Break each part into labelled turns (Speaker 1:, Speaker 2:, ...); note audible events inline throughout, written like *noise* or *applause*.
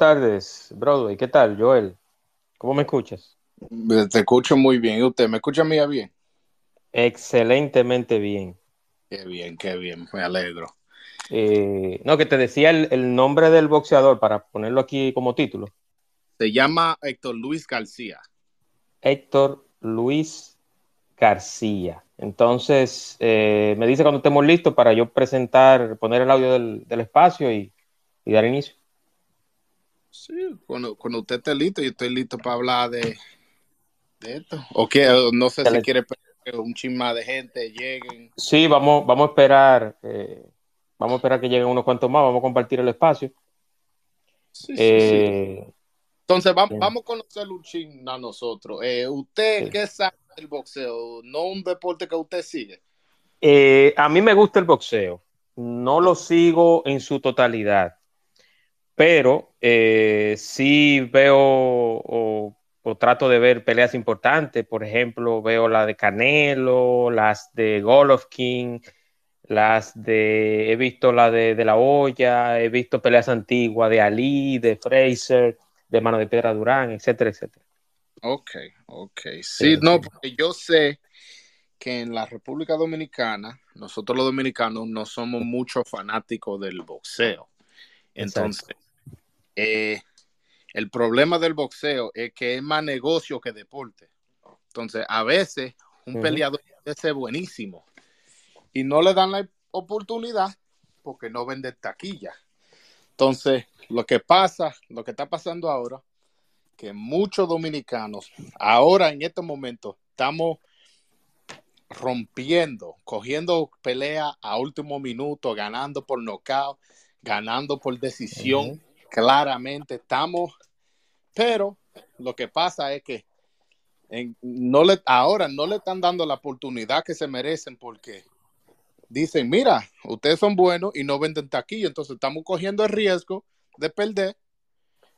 Speaker 1: tardes, Broadway. ¿Qué tal, Joel? ¿Cómo me escuchas?
Speaker 2: Te escucho muy bien. ¿Y usted me escucha a mí bien?
Speaker 1: Excelentemente bien.
Speaker 2: Qué bien, qué bien. Me alegro.
Speaker 1: Eh, no, que te decía el, el, nombre del boxeador para ponerlo aquí como título.
Speaker 2: Se llama Héctor Luis García.
Speaker 1: Héctor Luis García. Entonces, eh, me dice cuando estemos listos para yo presentar, poner el audio del, del espacio y, y, dar inicio.
Speaker 2: Sí, cuando, cuando, usted esté listo, yo estoy listo para hablar de, de esto. O que no sé si quiere que un chisma de gente lleguen.
Speaker 1: Sí, vamos, vamos a esperar. Eh, vamos a esperar que lleguen unos cuantos más. Vamos a compartir el espacio.
Speaker 2: Sí, sí, eh, sí. Entonces, vamos, vamos a conocer un chin a nosotros. Eh, ¿Usted qué sabe del boxeo? ¿No un deporte que usted sigue?
Speaker 1: Eh, a mí me gusta el boxeo. No lo sigo en su totalidad. Pero eh, sí veo o, o, trato de ver peleas importantes. Por ejemplo, veo la de Canelo, las de Golovkin, las de. He visto la de, de La Hoya, he visto peleas antiguas de Ali, de Fraser de Mano de Piedra Durán, etcétera, etcétera.
Speaker 2: Ok, ok. Sí, no, porque yo sé que en la República Dominicana, nosotros los dominicanos no somos muchos fanáticos del boxeo. Entonces, eh, el problema del boxeo es que es más negocio que deporte. Entonces, a veces un uh -huh. peleador es buenísimo y no le dan la oportunidad porque no vende taquilla. Entonces, lo que pasa, lo que está pasando ahora, que muchos dominicanos, ahora en este momento, estamos rompiendo, cogiendo pelea a último minuto, ganando por nocaut, ganando por decisión, uh -huh. Claramente estamos, pero lo que pasa es que en, no le, ahora no le están dando la oportunidad que se merecen porque dicen, mira, ustedes son buenos y no venden taquilla, entonces estamos cogiendo el riesgo de perder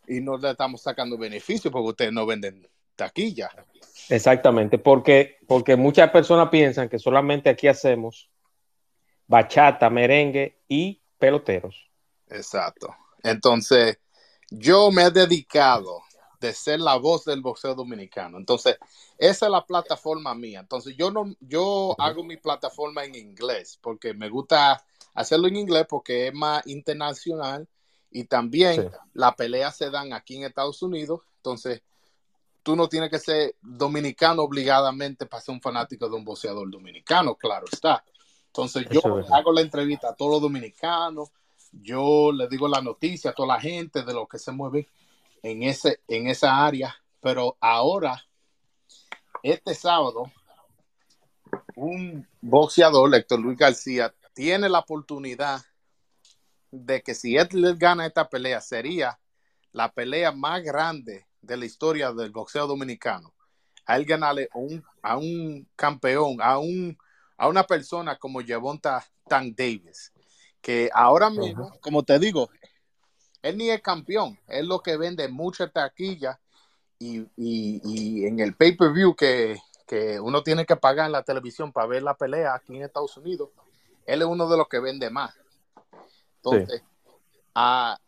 Speaker 2: y no le estamos sacando beneficio porque ustedes no venden taquilla.
Speaker 1: Exactamente, porque, porque muchas personas piensan que solamente aquí hacemos bachata, merengue y peloteros.
Speaker 2: Exacto. Entonces, yo me he dedicado de ser la voz del boxeo dominicano. Entonces, esa es la plataforma mía. Entonces, yo no, yo hago mi plataforma en inglés porque me gusta hacerlo en inglés porque es más internacional y también sí. las peleas se dan aquí en Estados Unidos. Entonces, tú no tienes que ser dominicano obligadamente para ser un fanático de un boxeador dominicano, claro está. Entonces, yo Eso hago la entrevista a todos los dominicanos, yo le digo la noticia a toda la gente de lo que se mueve en, ese, en esa área, pero ahora, este sábado, un boxeador, Héctor Luis García, tiene la oportunidad de que si él gana esta pelea, sería la pelea más grande de la historia del boxeo dominicano. A él ganarle un, a un campeón, a, un, a una persona como Javonta Tank Davis, que ahora mismo, uh -huh. como te digo, él ni es campeón, es lo que vende mucha taquilla y, y, y en el pay-per-view que, que, uno tiene que pagar en la televisión para ver la pelea aquí en Estados Unidos, él es uno de los que vende más. Entonces, sí. a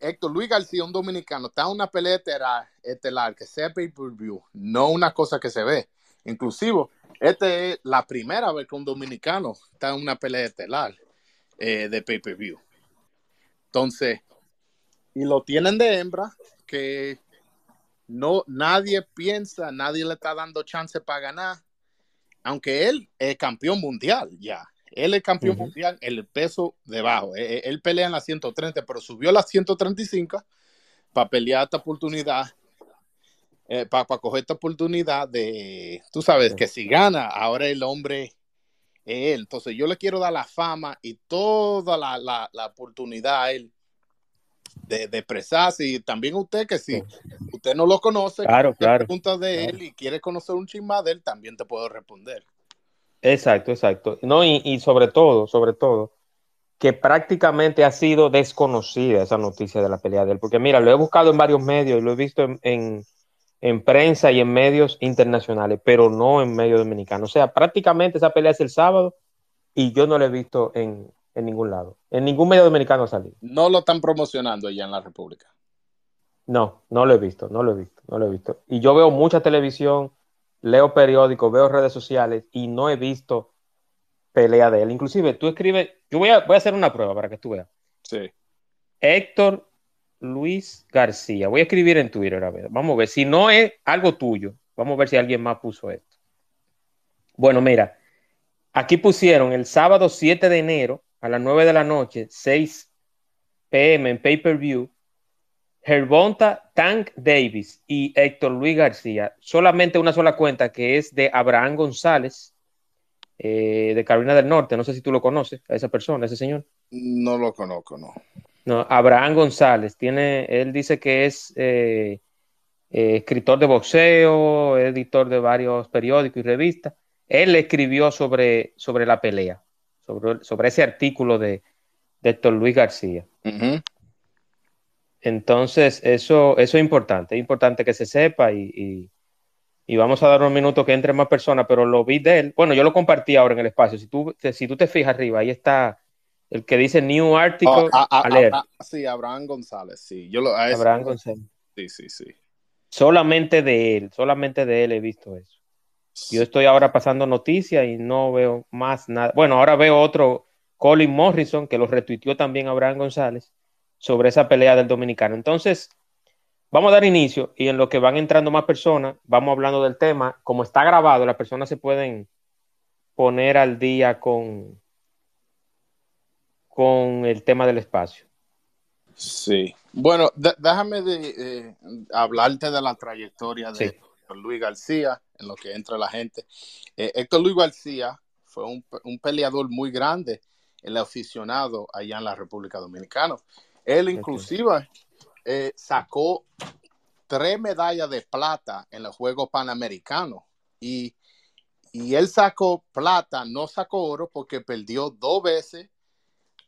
Speaker 2: Héctor Luis García, un dominicano, está en una pelea estelar, estelar que sea pay-per-view, no una cosa que se ve. Inclusive, esta es la primera vez que un dominicano está en una pelea estelar eh, de pay-per-view. Entonces, y lo tienen de hembra que no nadie piensa, nadie le está dando chance para ganar, aunque él es campeón mundial ya. Él es campeón uh -huh. mundial el peso debajo. Él, él, pelea en la 130, pero subió a la 135 para pelear esta oportunidad, eh, para, para, coger esta oportunidad de, tú sabes, que si gana, ahora el hombre es él. Entonces yo le quiero dar la fama y toda la, la, la oportunidad a él de, de, expresarse y también usted que si usted no lo conoce,
Speaker 1: claro, claro,
Speaker 2: pregunta de
Speaker 1: claro.
Speaker 2: él y quiere conocer un chisme de él, también te puedo responder.
Speaker 1: Exacto, exacto. No, y, y, sobre todo, sobre todo, que prácticamente ha sido desconocida esa noticia de la pelea de él. Porque mira, lo he buscado en varios medios, lo he visto en, en, en prensa y en medios internacionales, pero no en medios dominicanos. O sea, prácticamente esa pelea es el sábado y yo no la he visto en, en ningún lado. En ningún medio dominicano ha salido.
Speaker 2: No lo están promocionando allá en la República.
Speaker 1: No, no lo he visto, no lo he visto, no lo he visto. Y yo veo mucha televisión, leo periódicos, veo redes sociales y no he visto pelea de él. Inclusive tú escribes, yo voy a, voy a hacer una prueba para que tú veas.
Speaker 2: Sí.
Speaker 1: Héctor Luis García. Voy a escribir en Twitter a ver. Vamos a ver. Si no es algo tuyo, vamos a ver si alguien más puso esto. Bueno, mira, aquí pusieron el sábado 7 de enero a las 9 de la noche, 6 pm en pay-per-view, Herbonta Tank Davis y Héctor Luis García. Solamente una sola cuenta que es de Abraham González, eh, de Carolina del Norte. No sé si tú lo conoces, a esa persona, ese señor.
Speaker 2: No lo conozco, no.
Speaker 1: No, Abraham González. Tiene, él dice que es eh, eh, escritor de boxeo, editor de varios periódicos y revistas. Él escribió sobre, sobre la pelea, sobre, sobre ese artículo de, de Héctor Luis García. Entonces, eso, eso es importante, es importante que se sepa y, y, vamos a dar un minuto que entre más personas, pero lo vi de él. Bueno, yo lo compartí ahora en el espacio. Si tú si tú te fijas arriba, ahí está el que dice New Article.
Speaker 2: Oh, a, a, sí, Abraham González, sí. Yo lo,
Speaker 1: Abraham González.
Speaker 2: Sí, sí, sí.
Speaker 1: Solamente de él, solamente de él he visto eso. Yo estoy ahora pasando noticias y no veo más nada. Bueno, ahora veo otro, Colin Morrison, que lo retuiteó también Abraham González, sobre esa pelea del dominicano. Entonces, vamos a dar inicio y en lo que van entrando más personas, vamos hablando del tema. Como está grabado, las personas se pueden poner al día con, con el tema del espacio.
Speaker 2: Sí. Bueno, déjame de, hablarte de la trayectoria de Héctor Luis García, en lo que entra la gente. Eh, Héctor Luis García fue un, un, peleador muy grande, el aficionado allá en la República Dominicana. Él inclusive eh, sacó tres medallas de plata en los Juegos Panamericanos y, y él sacó plata, no sacó oro porque perdió dos veces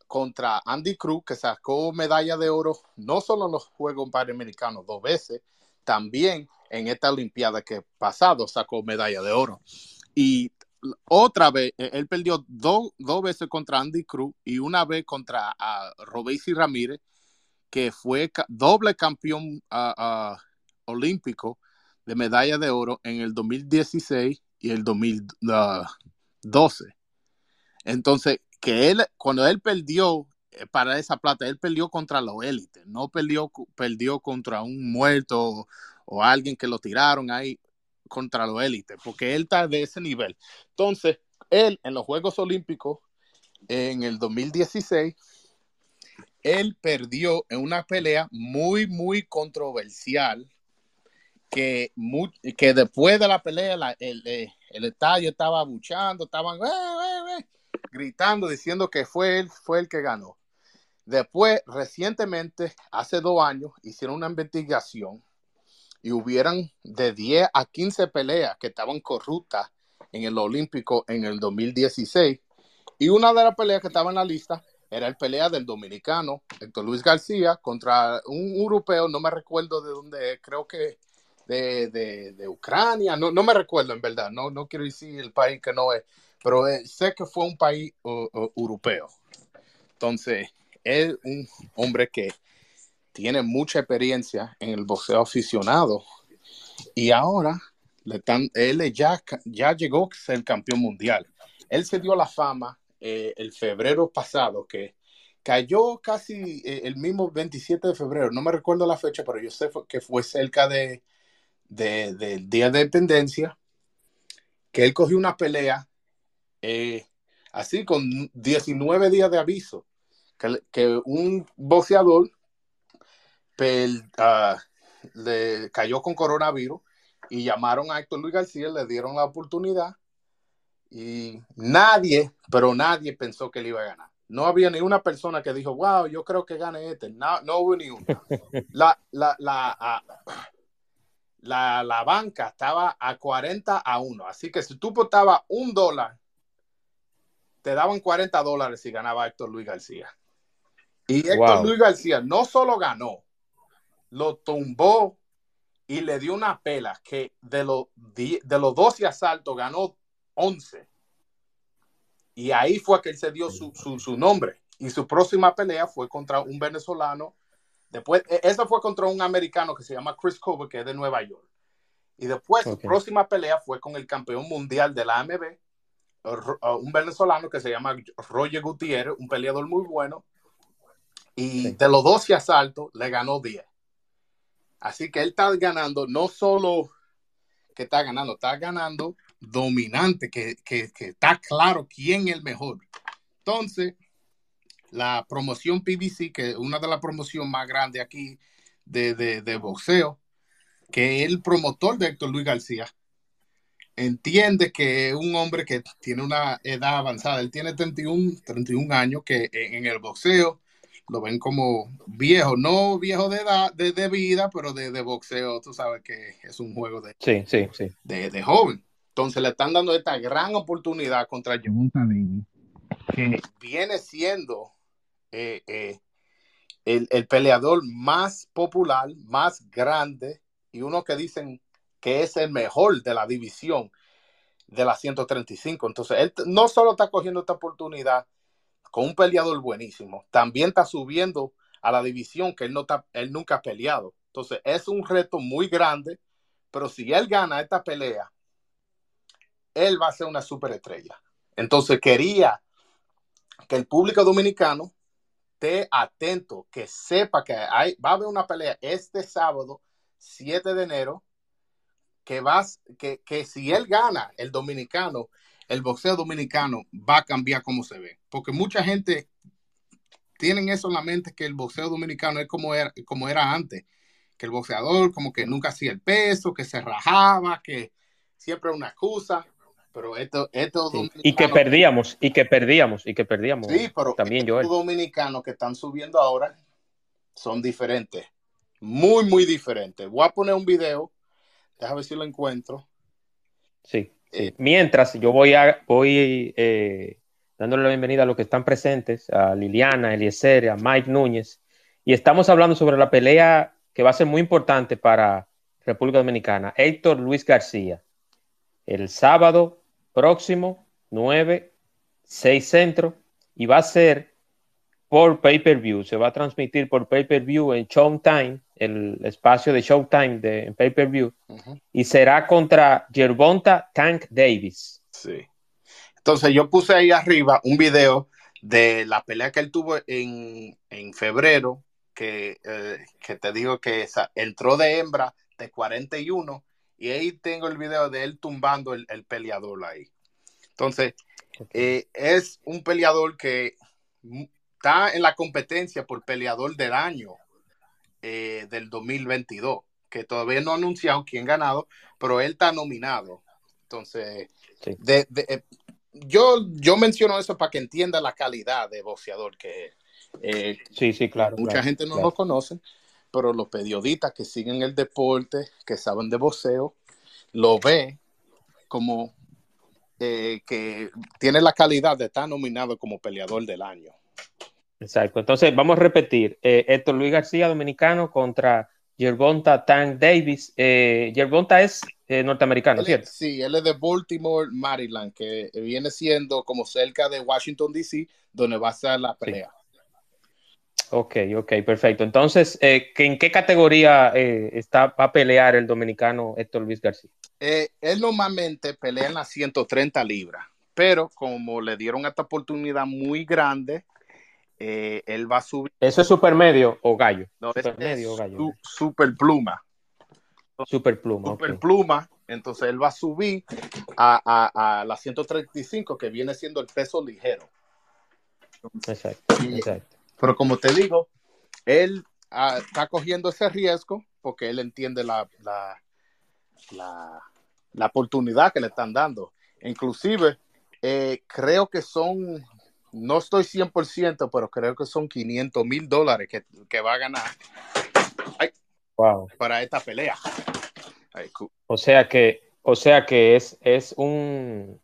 Speaker 2: contra Andy Cruz, que sacó medalla de oro no solo en los Juegos Panamericanos dos veces, también en esta Olimpiada que pasado sacó medalla de oro. Y otra vez, e, él perdió dos veces contra Andy Cruz y una vez contra uh, Ramírez, que fue doble campeón olímpico de medalla de oro en el 2016 y el 2012. Entonces, que él, cuando él perdió eh, para esa plata, él perdió contra los élites, no perdió, perdió contra un muerto o, alguien que lo tiraron ahí contra los élites, porque él está de ese nivel. Entonces, él en los Juegos Olímpicos, en el 2016, él perdió en una pelea muy, muy controversial, que, que después de la pelea el, eh, el, estadio estaba buchando, estaban... Eh, eh, gritando diciendo que fue él, fue el que ganó. Después, recientemente, hace dos años, hicieron una investigación y hubieran de 10 a 15 peleas que estaban corruptas en el Olímpico en el 2016. Y una de las peleas que estaba en la lista era el pelea del dominicano Héctor Luis García contra un europeo, no me recuerdo de dónde, creo que de, de, Ucrania, no, no me recuerdo en verdad, no, no quiero decir el país que no es, pero eh, sé que fue un país europeo. Entonces, es un hombre que tiene mucha experiencia en el boxeo aficionado y ahora le él ya, ya llegó a ser campeón mundial. Él se dio la fama eh, el febrero pasado que cayó casi eh, el mismo 27 de febrero, no me recuerdo la fecha, pero yo sé que fue cerca de, del Día de Independencia, que él cogió una pelea eh, así con 19 días de aviso, que, un boxeador ah, le cayó con coronavirus y llamaron a Héctor Luis García, le dieron la oportunidad y nadie, pero nadie pensó que él iba a ganar. No había ni una persona que dijo, wow, yo creo que gane este. No, no hubo ni una. *laughs* La, la, la, ah, la, la, banca estaba a 40 a 1. Así que si tú apostabas un dólar te daban 40 dólares si ganaba Héctor Luis García. Y Héctor Luis García no solo ganó, lo tumbó y le dio una pela que de, los de los 12 asaltos ganó 11. Y ahí fue que él se dio su, nombre. Y su próxima pelea fue contra un venezolano Después, e, eso fue contra un americano que se llama Chris Cover, que es de Nueva York. Y después, su próxima pelea fue con el campeón mundial de la AMB, un venezolano que se llama Roger Gutiérrez, un peleador muy bueno. Y de los 12 asaltos, le ganó 10. Así que él está ganando, no solo que está ganando, está ganando dominante, que, que, que está claro quién es el mejor. Entonces, la promoción PBC, que es una de las promociones más grandes aquí de, de, de boxeo, que el promotor de Héctor Luis García entiende que un hombre que tiene una edad avanzada, él tiene 31, 31 años, que en el boxeo lo ven como viejo, no viejo de edad, de, vida, pero de, boxeo, tú sabes que es un juego de,
Speaker 1: sí, sí, sí.
Speaker 2: de, joven. Entonces le están dando esta gran oportunidad contra Javonta Davis, que viene siendo eh, eh, el, el, peleador más popular, más grande y uno que dicen que es el mejor de la división de la 135. Entonces, él no solo está cogiendo esta oportunidad con un peleador buenísimo, también está subiendo a la división que él, no está, él nunca ha peleado. Entonces, es un reto muy grande, pero si él gana esta pelea, él va a ser una superestrella. Entonces, quería que el público dominicano esté atento, que sepa que hay, va a haber una pelea este sábado 7 de enero, que, vas, que, que si él gana el dominicano, el boxeo dominicano va a cambiar cómo se ve. Porque mucha gente tienen eso en la mente que el boxeo dominicano es como era, como era antes. Que el boxeador como que nunca hacía el peso, que se rajaba, que siempre una excusa. Pero esto, esto
Speaker 1: Y que perdíamos, y que perdíamos, y que perdíamos.
Speaker 2: Sí, pero también yo. Los dominicanos que están subiendo ahora son diferentes muy, muy diferente. Voy a poner un video, déjame ver si lo encuentro.
Speaker 1: Sí. Eh, Mientras yo voy a voy eh, dándole la bienvenida a los que están presentes, a Liliana, Eliezer, a Mike Núñez, y estamos hablando sobre la pelea que va a ser muy importante para República Dominicana, Héctor Luis García, el sábado próximo, 9, 6 centro, y va a ser por pay-per-view, se va a transmitir por pay-per-view en Showtime, el espacio de Showtime de pay-per-view, y será contra Gervonta Tank Davis.
Speaker 2: Sí. Entonces yo puse ahí arriba un video de la pelea que él tuvo en, febrero, que, eh, que, te digo que entró de hembra de 41, y ahí tengo el video de él tumbando el, peleador ahí. Entonces, eh, es un peleador que está en la competencia por peleador del año eh, del 2022, que todavía no ha anunciado quién ganado, pero él está nominado. Entonces, eh, yo, yo menciono eso para que entienda la calidad de boxeador que
Speaker 1: eh, sí, sí, claro.
Speaker 2: Mucha gente no lo conoce, pero los periodistas que siguen el deporte, que saben de boxeo, lo ve como que tiene la calidad de estar nominado como peleador del año.
Speaker 1: Exacto. Entonces, vamos a repetir. Eh, Héctor Luis García, dominicano, contra Gervonta Tank Davis. Eh, es eh, norteamericano, ¿cierto?
Speaker 2: Sí, él es de Baltimore, Maryland, que viene siendo como cerca de Washington, D.C., donde va a ser la pelea.
Speaker 1: Ok, ok, perfecto. Entonces, ¿en qué categoría está, va a pelear el dominicano Héctor Luis García?
Speaker 2: él normalmente pelea en las 130 libras, pero como le dieron esta oportunidad muy grande, eh, él va a subir.
Speaker 1: ¿Eso es super medio o gallo?
Speaker 2: No, super medio o gallo. super pluma.
Speaker 1: Super pluma.
Speaker 2: Super pluma. Entonces él va a subir a, a, la 135, que viene siendo el peso ligero.
Speaker 1: Exacto, exacto.
Speaker 2: Pero como te digo, él ah, está cogiendo ese riesgo porque él entiende la, la, la, la oportunidad que le están dando. Inclusive, eh, creo que son no estoy 100%, pero creo que son 500 mil dólares que, va a ganar para esta pelea.
Speaker 1: o sea que, o sea que es, es un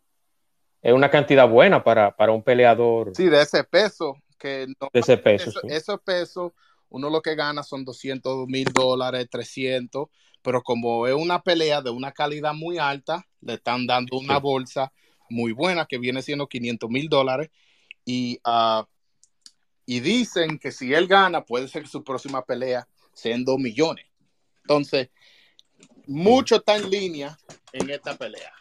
Speaker 1: es una cantidad buena para, un peleador.
Speaker 2: Sí, de ese peso. Que
Speaker 1: de ese peso.
Speaker 2: Ese peso, uno lo que gana son 200 mil dólares, 300, pero como es una pelea de una calidad muy alta, le están dando una bolsa muy buena que viene siendo 500 mil dólares y uh, y dicen que si él gana, puede ser que su próxima pelea sea en 2 millones. Entonces, mucho está en línea en esta pelea.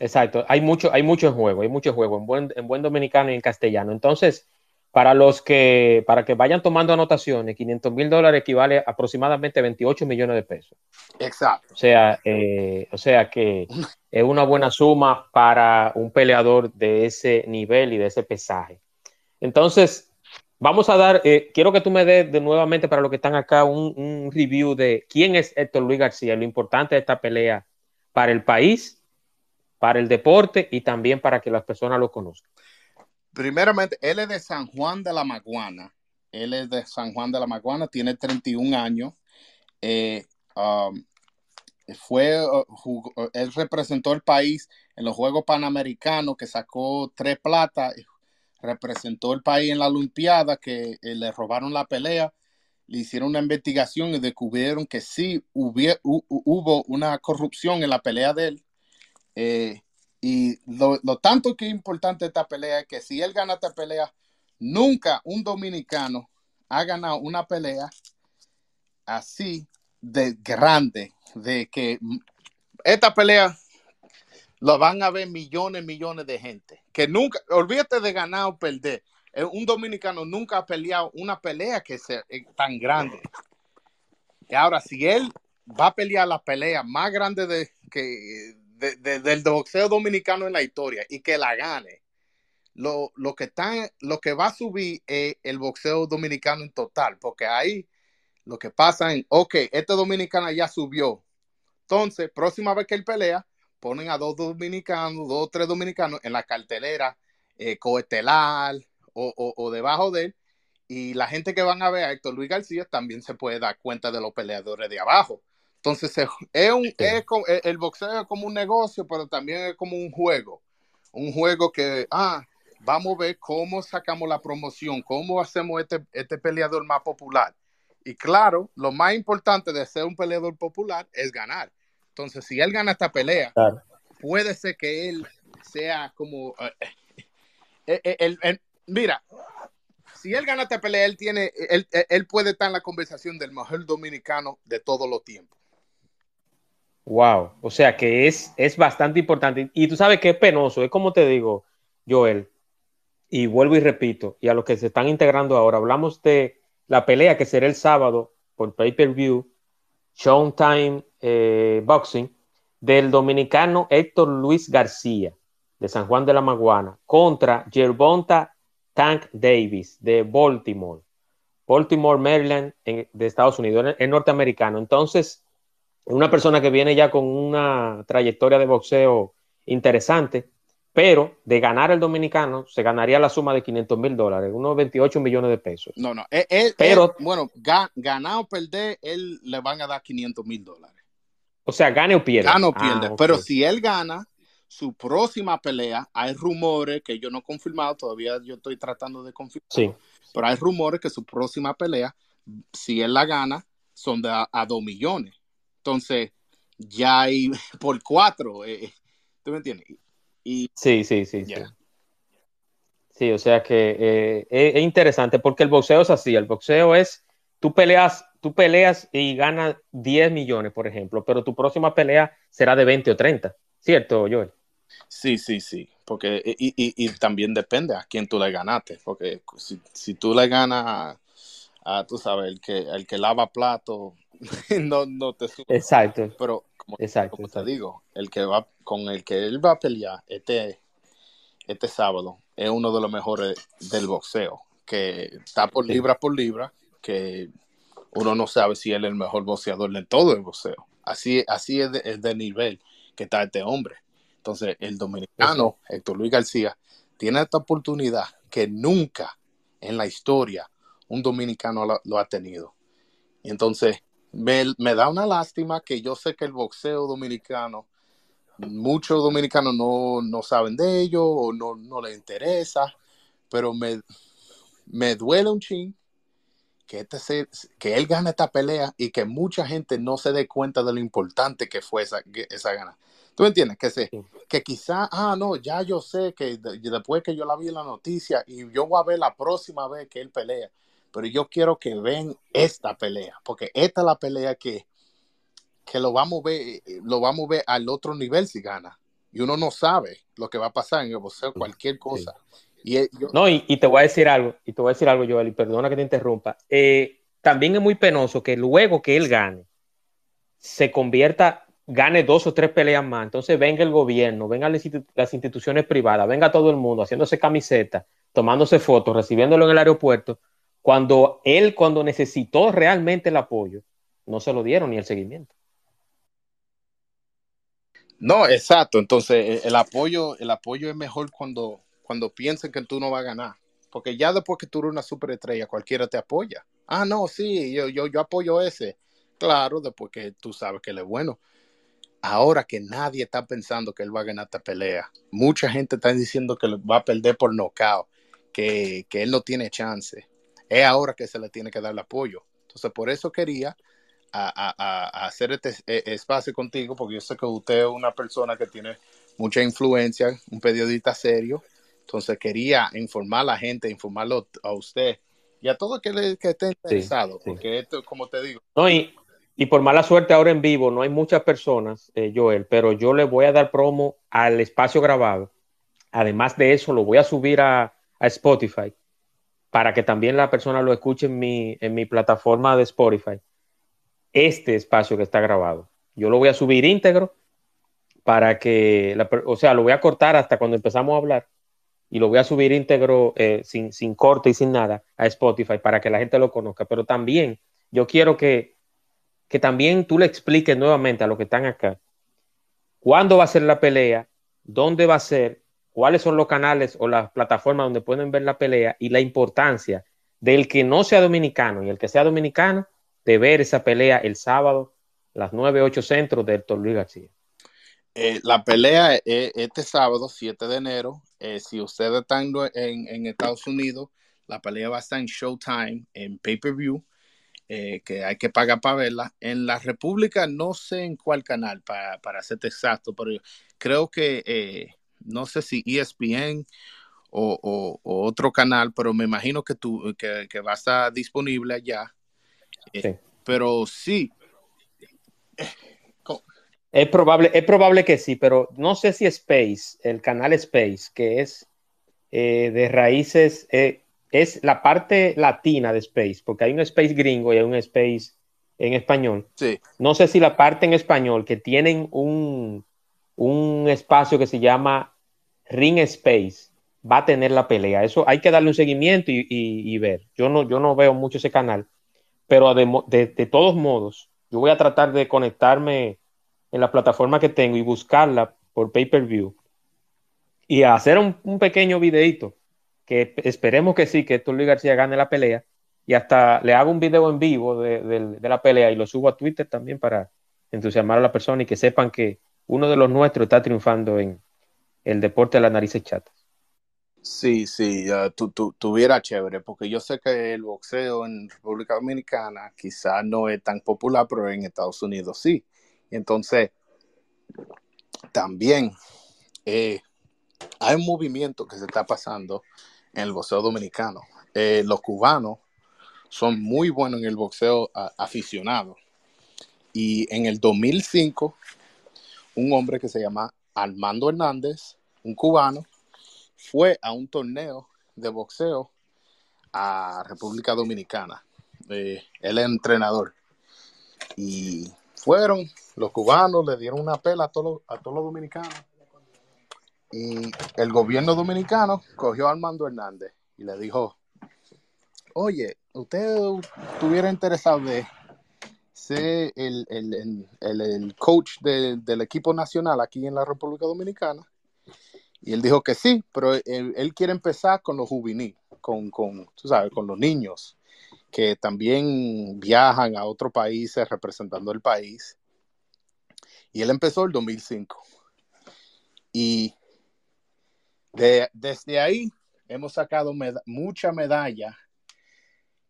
Speaker 1: Exacto, hay mucho, hay mucho juego, hay mucho juego en buen, en buen dominicano y en castellano. Entonces, para los que, para que vayan tomando anotaciones, 500 mil dólares equivale a aproximadamente 28 millones de pesos.
Speaker 2: Exacto.
Speaker 1: O sea, eh, o sea que es una buena suma para un peleador de ese nivel y de ese pesaje. Entonces, vamos a dar, eh, quiero que tú me des de nuevamente para los que están acá un, un review de quién es Héctor Luis García, lo importante de esta pelea para el país, para el deporte y también para que las personas lo conozcan.
Speaker 2: Primeramente, él es de San Juan de la Maguana. Él es de San Juan de la Maguana, tiene 31 años. Eh, um, fue, uh, jugó, él representó el país en los Juegos Panamericanos, que sacó tres platas, representó el país en la Olimpiada, que eh, le robaron la pelea, le hicieron una investigación y descubrieron que sí hubo, hubo una corrupción en la pelea de él. Eh, y lo, tanto que es importante esta pelea es que si él gana esta pelea, nunca un dominicano ha ganado una pelea así de grande, de que esta pelea lo van a ver millones, millones de gente. Que nunca, olvídate de ganar o perder. Eh, un dominicano nunca ha peleado una pelea que sea eh, tan grande. Y ahora, si él va a pelear la pelea más grande de, que, de, de, del boxeo dominicano en la historia y que la gane, lo, lo, que, lo que va a subir es el boxeo dominicano en total, porque ahí lo que pasa en, ok, este dominicano ya subió. Entonces, próxima vez que él pelea, ponen a dos dominicanos, dos o tres dominicanos en la cartelera eh, o, o, o, debajo de él. Y la gente que van a ver a Héctor Luis García también se puede dar cuenta de los peleadores de abajo. Entonces, es un, es como, el boxeo es como un negocio, pero también es como un juego. Un juego que, ah, vamos a ver cómo sacamos la promoción, cómo hacemos este, este peleador más popular. Y claro, lo más importante de ser un peleador popular es ganar. Entonces, si él gana esta pelea, claro. puede ser que él sea como... Uh, el, el, el, mira, si él gana esta pelea, él, tiene, él, él puede estar en la conversación del mejor dominicano de todos los tiempos.
Speaker 1: Wow, o sea que es, es bastante importante. Y tú sabes que es penoso, es como te digo, Joel, y vuelvo y repito, y a los que se están integrando ahora, hablamos de la pelea que será el sábado por pay-per-view, Showtime eh, Boxing, del dominicano Héctor Luis García, de San Juan de la Maguana, contra Gervonta Tank Davis, de Baltimore, Baltimore, Maryland, en, de Estados Unidos, es norteamericano. Entonces, una persona que viene ya con una trayectoria de boxeo interesante, pero de ganar el dominicano se ganaría la suma de 500 mil dólares, unos 28 millones de pesos.
Speaker 2: No, no, él, él,
Speaker 1: pero,
Speaker 2: él, bueno, ga, ganar o perder, él le van a dar 500 mil dólares.
Speaker 1: O sea, gane o pierda.
Speaker 2: Gana o pierde, ah, okay. pero si él gana, su próxima pelea, hay rumores que yo no he confirmado, todavía yo estoy tratando de confirmar,
Speaker 1: sí.
Speaker 2: pero hay rumores que su próxima pelea, si él la gana, son de a, a 2 millones. Entonces, ya hay *laughs* por cuatro, eh, ¿tú me entiendes? Y,
Speaker 1: sí, sí, sí, yeah. sí. Sí, o sea que eh, es, es, interesante porque el boxeo es así, el boxeo es, tú peleas, tú peleas y ganas 10 millones, por ejemplo, pero tu próxima pelea será de 20 o 30, ¿cierto, Joel?
Speaker 2: Sí, sí, sí, porque y, y, y también depende a quién tú le ganaste, porque si, si tú le ganas a, a, tú sabes, el que, el que lava plato, *laughs* no, no te sube.
Speaker 1: Exacto.
Speaker 2: Pero como,
Speaker 1: exacto,
Speaker 2: como
Speaker 1: exacto.
Speaker 2: te digo, el que va, con el que él va a pelear este, este sábado es uno de los mejores del boxeo, que está por libra por libra, que uno no sabe si él es el mejor boxeador de todo el boxeo. Así, así es, de, es de nivel que está este hombre. Entonces, el dominicano. Héctor Luis García tiene esta oportunidad que nunca en la historia un dominicano lo, lo ha tenido. Y entonces, me, me, da una lástima que yo sé que el boxeo dominicano, muchos dominicanos no, no saben de ello o no, no les interesa, pero me, me duele un ching que, este se, que él gane esta pelea y que mucha gente no se dé cuenta de lo importante que fue esa, esa gana. ¿Tú entiendes? Que, sé, que quizá, ah, no, ya yo sé que después que yo la vi en la noticia y yo voy a ver la próxima vez que él pelea, pero yo quiero que ven esta pelea, porque esta es la pelea que, que lo vamos a ver, lo vamos a ver al otro nivel si gana. Y uno no sabe lo que va a pasar en el boxeo, cualquier cosa. Y
Speaker 1: no, y, te voy a decir algo, y te voy a decir algo, Joel, y perdona que te interrumpa. Eh, también es muy penoso que luego que él gane, se convierta, gane dos o tres peleas más. Entonces venga el gobierno, vengan las instituciones privadas, venga todo el mundo haciéndose camiseta, tomándose fotos, recibiéndolo en el aeropuerto, cuando él, cuando necesitó realmente el apoyo, no se lo dieron ni el seguimiento.
Speaker 2: No, exacto. Entonces, el apoyo, el apoyo es mejor cuando, cuando piensen que tú no vas a ganar. Porque ya después que tú eres una superestrella, cualquiera te apoya. Ah, no, sí, yo, yo, yo apoyo ese. Claro, después que tú sabes que él es bueno. Ahora que nadie está pensando que él va a ganar esta pelea, mucha gente está diciendo que va a perder por nocaut, que, que él no tiene chance. Es ahora que se le tiene que dar el apoyo. Entonces, por eso quería a, hacer este e, espacio contigo, porque yo sé que usted es una persona que tiene mucha influencia, un periodista serio. Entonces quería informar a la gente, informarlo a usted y a todo el que, esté interesado, porque esto, como te digo.
Speaker 1: No, y, por mala suerte ahora en vivo no hay muchas personas, eh, Joel, pero yo le voy a dar promo al espacio grabado. Además de eso, lo voy a subir a, a Spotify para que también la persona lo escuche en mi, en mi plataforma de Spotify este espacio que está grabado. Yo lo voy a subir íntegro para que, o sea, lo voy a cortar hasta cuando empezamos a hablar y lo voy a subir íntegro eh, sin, sin corte y sin nada a Spotify para que la gente lo conozca. Pero también yo quiero que, que también tú le expliques nuevamente a los que están acá cuándo va a ser la pelea, dónde va a ser, cuáles son los canales o las plataformas donde pueden ver la pelea y la importancia del que no sea dominicano y el que sea dominicano de ver esa pelea el sábado, las 9, 8 centros de Héctor Luis García?
Speaker 2: Eh, la pelea es este sábado, 7 de enero. Eh, si ustedes están en, Estados Unidos, la pelea va a estar en Showtime, en pay-per-view, eh, que hay que pagar para verla. En la República, no sé en cuál canal, para, para ser exacto, pero creo que, no sé si ESPN o, otro canal, pero me imagino que, tú, que, que va a estar disponible allá pero sí.
Speaker 1: Es probable, es probable que sí, pero no sé si Space, el canal Space, que es eh, de raíces, eh, es la parte latina de Space, porque hay un Space gringo y hay un Space en español.
Speaker 2: Sí.
Speaker 1: No sé si la parte en español, que tienen un, un espacio que se llama Ring Space, va a tener la pelea. Eso hay que darle un seguimiento y, ver. Yo no, yo no veo mucho ese canal, pero de, todos modos, yo voy a tratar de conectarme en la plataforma que tengo y buscarla por pay-per-view y hacer un, pequeño videito que esperemos que sí, que Luis García gane la pelea y hasta le hago un video en vivo de, de, la pelea y lo subo a Twitter también para entusiasmar a la persona y que sepan que uno de los nuestros está triunfando en el deporte de las narices chatas.
Speaker 2: Sí, sí, tu, tuviera chévere, porque yo sé que el boxeo en República Dominicana quizás no es tan popular, pero en Estados Unidos sí. Entonces, también eh, hay un movimiento que se está pasando en el boxeo dominicano. Eh, los cubanos son muy buenos en el boxeo aficionado. Y en el 2005, un hombre que se llama Armando Hernández, un cubano, fue a un torneo de boxeo a República Dominicana. Eh, él es entrenador. Y fueron los cubanos, le dieron una pela a todos, todos los dominicanos. Y el gobierno dominicano cogió a Armando Hernández y le dijo, oye, usted estuviera interesado de ser el, coach del equipo nacional aquí en la República Dominicana y él dijo que sí, pero él, quiere empezar con los juveniles, con, con, tú sabes, con los niños que también viajan a otros países representando el país. Y él empezó el 2005. Y desde ahí hemos sacado mucha medalla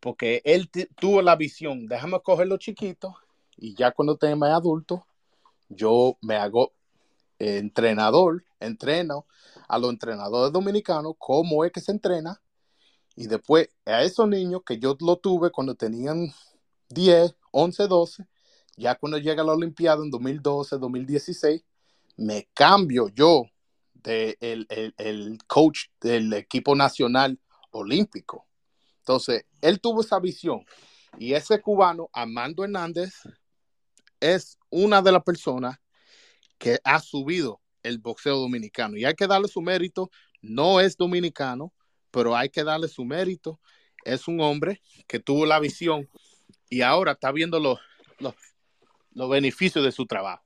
Speaker 2: porque él tuvo la visión, déjame cogerlo chiquito y ya cuando tenga más adulto, yo me hago entrenador, entreno a los entrenadores dominicanos cómo es que se entrena y después a esos niños que yo lo tuve cuando tenían 10, 11, 12, ya cuando llega la Olimpiada en 2012, 2016, me cambio yo de el coach del equipo nacional olímpico. Entonces, él tuvo esa visión y ese cubano, Armando Hernández, es una de las personas que ha subido el boxeo dominicano y hay que darle su mérito. No es dominicano, pero hay que darle su mérito. Es un hombre que tuvo la visión y ahora está viendo los, los, beneficios de su trabajo.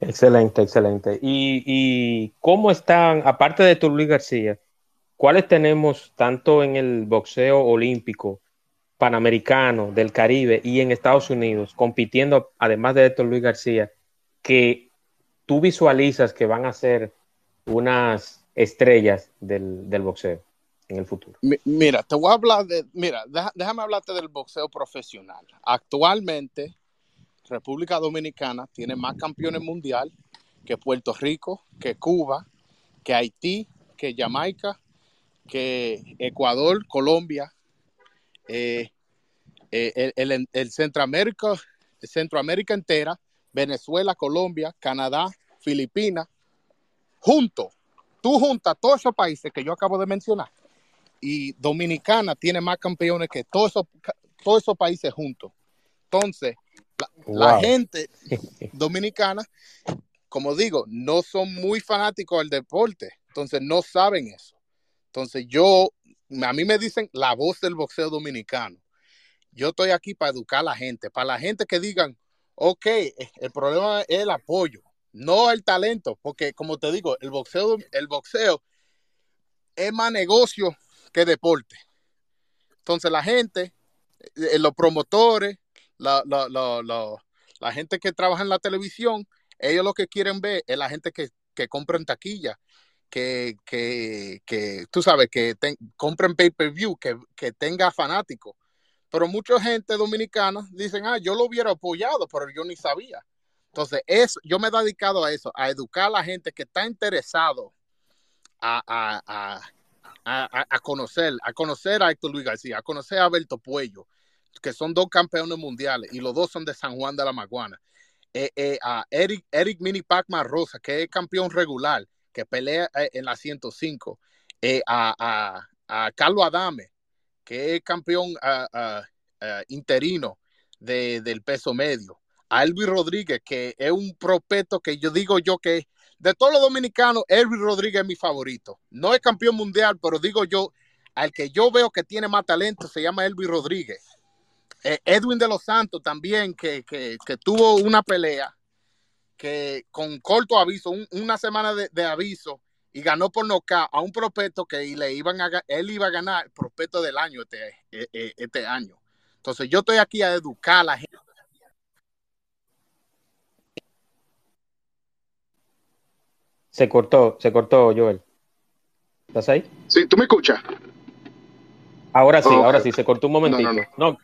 Speaker 1: Excelente, excelente. ¿Y, ¿Y, cómo están, aparte de Luis García, cuáles tenemos tanto en el boxeo olímpico, panamericano, del Caribe y en Estados Unidos, compitiendo, además de Héctor Luis García, que tú visualizas que van a ser unas estrellas del, boxeo en el futuro?
Speaker 2: Mira, te voy a hablar de, mira, déjame hablarte del boxeo profesional. Actualmente, República Dominicana tiene más campeones mundial que Puerto Rico, que Cuba, que Haití, que Jamaica, que Ecuador, Colombia, eh, eh, el, Centroamérica, Centroamérica entera, Venezuela, Colombia, Canadá, Filipinas, juntos tú juntas todos esos países que yo acabo de mencionar y Dominicana tiene más campeones que todos esos, todos esos países juntos. Entonces, la, gente *laughs* dominicana, como digo, no son muy fanáticos del deporte, entonces no saben eso. Entonces yo, a mí me dicen la voz del boxeo dominicano. Yo estoy aquí para educar a la gente, para la gente que digan, ok, el problema es el apoyo no el talento, porque como te digo, el boxeo, el boxeo es más negocio que deporte. Entonces la gente, eh, los promotores, la, gente que trabaja en la televisión, ellos lo que quieren ver es la gente que, que compra en taquilla, que, tú sabes, que compren pay-per-view, que, que tenga fanáticos. Pero mucha gente dominicana dicen, ah, yo lo hubiera apoyado, pero yo ni sabía. Entonces, eso, yo me he dedicado a eso, a educar a la gente que está interesado a, conocer, a conocer a Héctor Luis García, a conocer a Alberto Puello, que son dos campeones mundiales y los dos son de San Juan de la Maguana. Eh, eh, a Eric, Eric Mini Pac-Man Rosa, que es campeón regular, que pelea eh, en la 105. a, Carlos Adame, que es campeón interino del peso medio a Elvis Rodríguez, que es un propeto que yo digo yo que de todos los dominicanos, Elvis Rodríguez es mi favorito. No es campeón mundial, pero digo yo, al que yo veo que tiene más talento se llama Elvis Rodríguez. Eh, Edwin de los Santos también, que, tuvo una pelea que con corto aviso, una semana de, aviso, y ganó por nocaut a un prospecto que le iban a, él iba a ganar el prospecto del año este, eh, eh, este año. Entonces yo estoy aquí a educar a la gente
Speaker 1: Se cortó, se cortó, Joel. ¿Estás ahí?
Speaker 2: Sí, ¿tú me escuchas?
Speaker 1: Ahora sí, ahora sí, se cortó un momentito. No,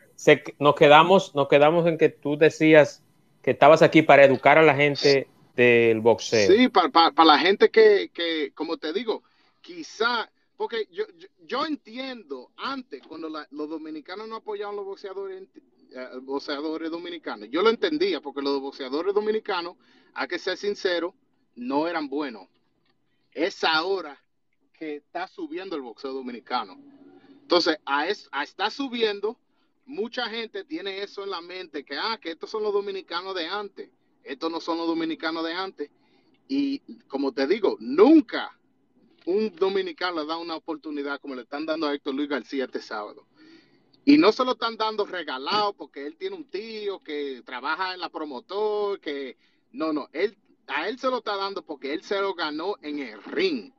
Speaker 1: nos, quedamos, nos quedamos en que tú decías que estabas aquí para educar a la gente del boxeo.
Speaker 2: Sí, para, la gente que, que, como te digo, quizá, porque yo, yo, entiendo antes, cuando los dominicanos no apoyaban los boxeadores, eh, boxeadores dominicanos, yo lo entendía, porque los boxeadores dominicanos, hay que ser sincero, no eran buenos. Es ahora que está subiendo el boxeo dominicano. Entonces, a, es, a estar subiendo, mucha gente tiene eso en la mente, que, ah, que estos son los dominicanos de antes, estos no son los dominicanos de antes. Y como te digo, nunca un dominicano le da una oportunidad como le están dando a Héctor Luis García este sábado. Y no se lo están dando regalado porque él tiene un tío que trabaja en la promotor, que no, no, él a él se lo está dando porque él se lo ganó en el ring.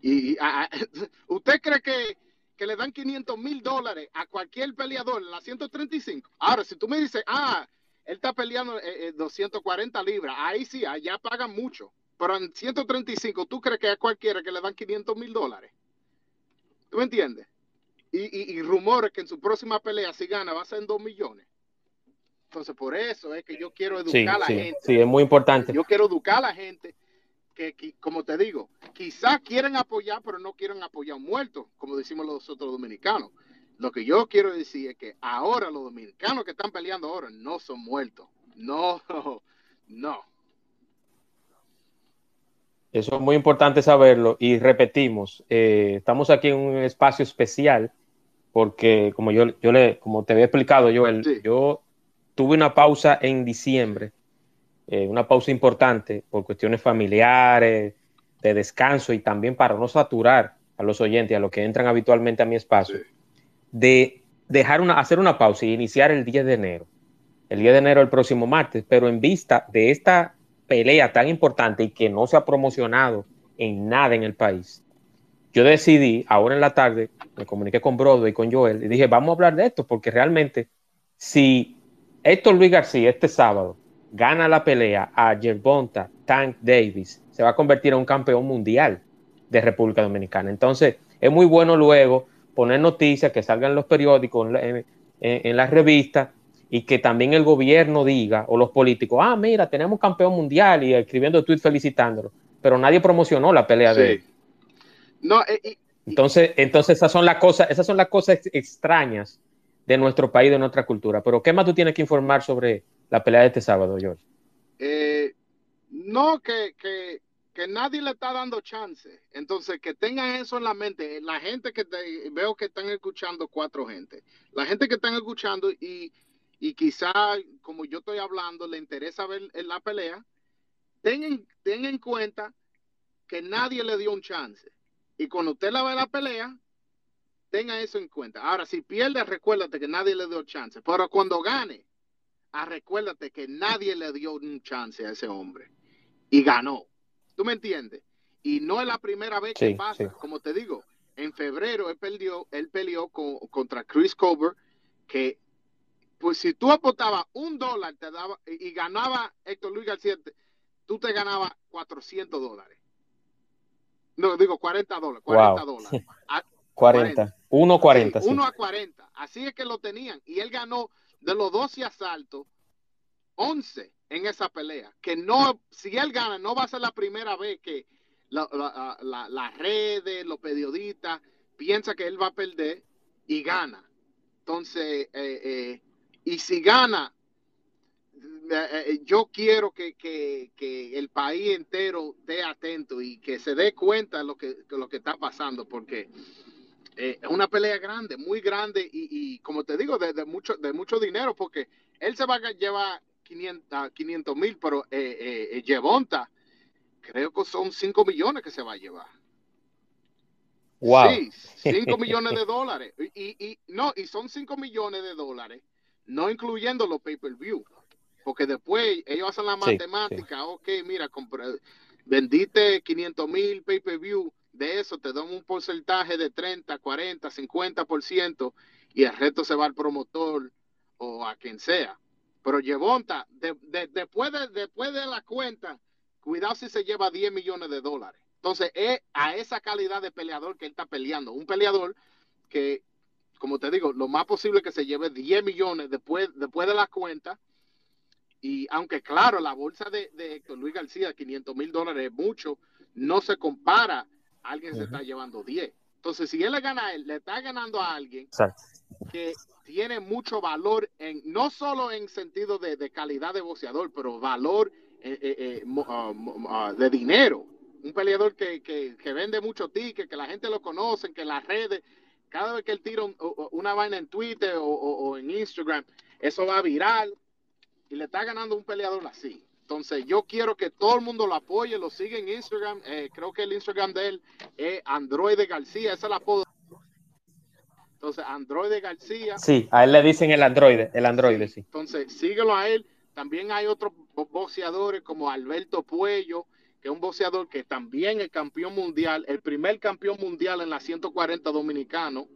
Speaker 2: Y *laughs* usted cree que, le dan 500 mil dólares a cualquier peleador en la 135. Ahora, si tú me dices, ah, él está peleando 240 eh, eh, libras, ahí sí, allá pagan mucho. Pero en 135, ¿tú crees que a cualquiera que le dan 500 mil dólares? ¿Tú me entiendes? Y, y, rumores que en su próxima pelea, si gana, va a ser en 2 millones. Entonces, por eso es que yo quiero educar a la gente.
Speaker 1: Sí, es muy importante.
Speaker 2: Yo quiero educar a la gente que, como te digo, quizás quieren apoyar, pero no quieren apoyar a un muerto, como decimos los otros dominicanos. Lo que yo quiero decir es que ahora los dominicanos que están peleando ahora no son muertos. No, *laughs* no.
Speaker 1: Eso es muy importante saberlo y repetimos, eh, estamos aquí en un espacio especial porque como yo, yo le, como te había explicado, yo, yo tuve una pausa en diciembre, eh, una pausa importante por cuestiones familiares, de descanso y también para no saturar a los oyentes, a los que entran habitualmente a mi espacio, de dejar una, hacer una pausa y iniciar el 10 de enero. El 10 de enero el próximo martes, pero en vista de esta pelea tan importante y que no se ha promocionado en nada en el país, yo decidí, ahora en la tarde, me comuniqué con Brodo y con Joel y dije, vamos a hablar de esto, porque realmente si Héctor Luis García este sábado gana la pelea a Gervonta Tank Davis, se va a convertir en un campeón mundial de República Dominicana. Entonces, es muy bueno luego poner noticias que salgan en los periódicos, en, las revistas, y que también el gobierno diga, o los políticos, ah, mira, tenemos campeón mundial, y escribiendo tweets felicitándolo, pero nadie promocionó la pelea de él. No, eh, entonces, entonces esas son las cosas, esas son las cosas extrañas de nuestro país, de nuestra cultura. Pero, ¿qué más tú tienes que informar sobre la pelea de este sábado, George?
Speaker 2: Eh, no, que, que, nadie le está dando chance. Entonces, que tengan eso en la mente. La gente que veo que están escuchando cuatro gente. La gente que están escuchando y, y quizá, como yo estoy hablando, le interesa ver la pelea, tengan, tengan en cuenta que nadie le dio un chance. Y cuando usted la ve la pelea, tenga eso en cuenta. Ahora, si pierde, recuérdate que nadie le dio chance. Pero cuando gane, ah, recuérdate que nadie le dio un chance a ese hombre. Y ganó. ¿Tú me entiendes? Y no es la primera vez que pasa. Como te digo, en febrero él peleó, él peleó contra Chris Cover, que pues si tú apostabas un dólar te daba, y, ganaba Héctor Luis García, tú te ganabas 400 dólares. No, digo 40 dólares. 40 *laughs* dólares.
Speaker 1: 40. 1 a 40.
Speaker 2: 1 a 40. Así es que lo tenían. Y él ganó de los 12 asaltos, 11 en esa pelea. Que no, si él gana, no va a ser la primera vez que las la, redes, los periodistas, piensa que él va a perder y gana. Entonces, eh, eh, y si gana, eh, yo quiero que, el país entero esté atento y que se dé cuenta de lo que, lo que está pasando, porque eh, es una pelea grande, muy grande y, como te digo, de, mucho, de mucho dinero, porque él se va a llevar 500 mil, pero eh, Llevonta, creo que son 5 millones que se va a llevar.
Speaker 1: Wow.
Speaker 2: Sí, 5 millones de dólares. Y, y, no, y son 5 millones de dólares, no incluyendo los pay-per-view. Porque después ellos hacen la matemática, ok, mira, vendiste 500 mil pay-per-view, de eso te dan un porcentaje de 30, 40, 50% y el resto se va al promotor o a quien sea. Pero Llevonta, después, de, después de la cuenta, cuidado si se lleva 10 millones de dólares. Entonces, es a esa calidad de peleador que él está peleando. Un peleador que, como te digo, lo más posible que se lleve 10 millones después, después de la cuenta y aunque claro, la bolsa de, de Luis García, 500 mil dólares es mucho, no se compara, alguien se está llevando 10. Entonces, si él le gana a él, le está ganando a alguien que tiene mucho valor, en no solo en sentido de, calidad de boxeador, pero valor eh, eh, eh, ah, ah, de dinero. Un peleador que, que, vende mucho tickets, que la gente lo conoce, que las redes, cada vez que él tira una vaina en Twitter o, o en Instagram, eso va viral y le está ganando un peleador así. Entonces, yo quiero que todo el mundo lo apoye, lo siga en Instagram. Eh, creo que el Instagram de él es Android García, esa es la apodo. Entonces, Android García.
Speaker 1: Sí, a él le dicen el Android, el Android, sí.
Speaker 2: Entonces, síguelo a él. También hay otros boxeadores como Alberto Puello, que es un boxeador que también es campeón mundial, el primer campeón mundial en la 140 dominicano.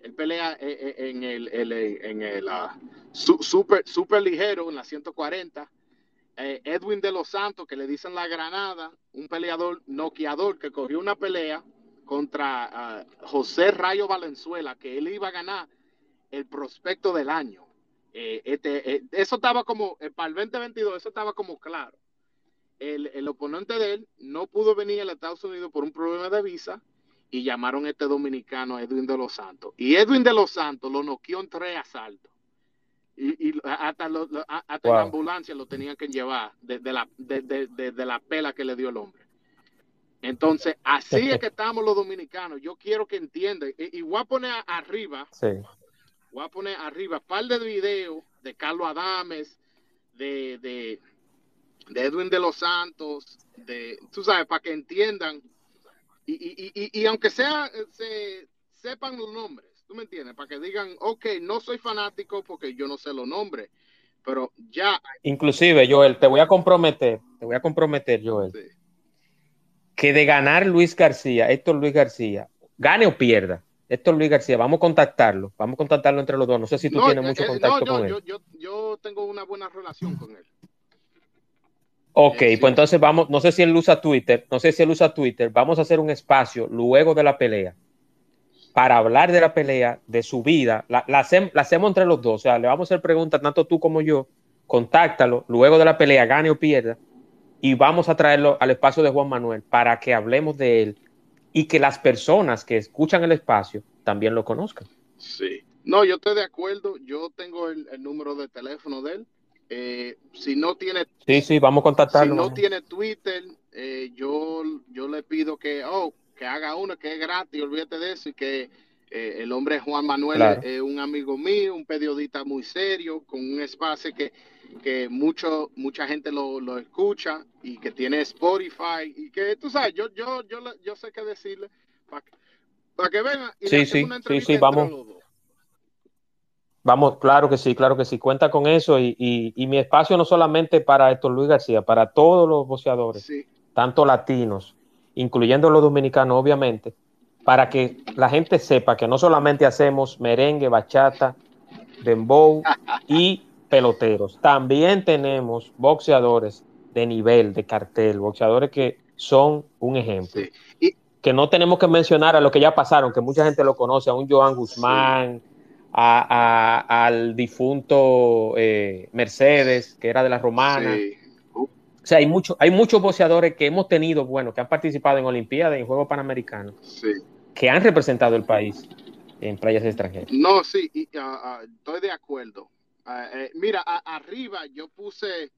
Speaker 2: Él pelea eh, eh, en el, en el ah, super, super ligero en la 140. Eh, Edwin de los Santos, que le dicen la Granada, un peleador noqueador que corrió una pelea contra ah, José Rayo Valenzuela, que él iba a ganar el prospecto del año. Eh, este, eh, eso estaba como, para el 2022, eso estaba como claro. El, el, oponente de él no pudo venir a Estados Unidos por un problema de visa y llamaron a este dominicano Edwin de los Santos. Y Edwin de los Santos lo noqueó en tres asaltos. Y, y hasta, lo, hasta wow. la ambulancia lo tenían que llevar de, de la, de, de, la pela que le dio el hombre. Entonces, así es que estamos los dominicanos. Yo quiero que entiendan. Y, y voy a poner arriba,
Speaker 1: sí.
Speaker 2: voy a poner arriba un par de videos de Carlos Adames, de, de, de, Edwin de los Santos, de, tú sabes, para que entiendan. Y, y, y, y aunque sea, se, sepan los nombres, tú me entiendes, para que digan, ok, no soy fanático porque yo no sé los nombres, pero ya.
Speaker 1: Inclusive, Joel, te voy a comprometer, te voy a comprometer, Joel. Sí que de ganar Luis García, Héctor Luis García, gane o pierda, Héctor Luis García, vamos a contactarlo, vamos a contactarlo entre los dos. No sé si tú no, tienes mucho
Speaker 2: eh,
Speaker 1: contacto
Speaker 2: no, yo,
Speaker 1: con él.
Speaker 2: Yo, yo, yo, tengo una buena relación con él.
Speaker 1: Ok, eh, sí. pues entonces vamos, no sé si él usa Twitter, no sé si él usa Twitter, vamos a hacer un espacio luego de la pelea para hablar de la pelea, de su vida, la, la, hacemos, la hacemos entre los dos, o sea, le vamos a hacer preguntas tanto tú como yo, contáctalo, luego de la pelea, gane o pierda, y vamos a traerlo al espacio de Juan Manuel para que hablemos de él y que las personas que escuchan el espacio también lo conozcan.
Speaker 2: Sí, no, yo estoy de acuerdo, yo tengo el, el número de teléfono de él. Eh, si no tiene,
Speaker 1: sí, sí, vamos a contactarlo.
Speaker 2: Si no tiene Twitter, eh, yo, yo le pido que, oh, que haga uno que es gratis, olvídate de eso y que eh, el hombre Juan Manuel claro. es un amigo mío, un periodista muy serio, con un espacio que, que mucho, mucha gente lo, lo, escucha y que tiene Spotify y que tú sabes, yo, yo, yo, yo sé qué decirle para que, para que venga y
Speaker 1: sí, sí, sí, sí, vamos. Vamos, claro que sí, claro que sí, cuenta con eso y, y, y mi espacio no solamente para Héctor Luis García, para todos los boxeadores,
Speaker 2: sí.
Speaker 1: tanto latinos, incluyendo los dominicanos, obviamente, para que la gente sepa que no solamente hacemos merengue, bachata, dembow *laughs* y peloteros, también tenemos boxeadores de nivel, de cartel, boxeadores que son un ejemplo.
Speaker 2: Sí. Y,
Speaker 1: que no tenemos que mencionar a lo que ya pasaron, que mucha gente lo conoce, a un Joan Guzmán, sí. a, a, al difunto eh, Mercedes, que era de la Romana.
Speaker 2: Sí.
Speaker 1: O sea, hay, mucho, hay muchos boxeadores que hemos tenido, bueno, que han participado en Olimpiadas, en Juegos Panamericanos,
Speaker 2: sí.
Speaker 1: que han representado el país en playas extranjeras.
Speaker 2: No, sí, y, uh, uh, estoy de acuerdo. Uh, eh, mira, a, arriba yo puse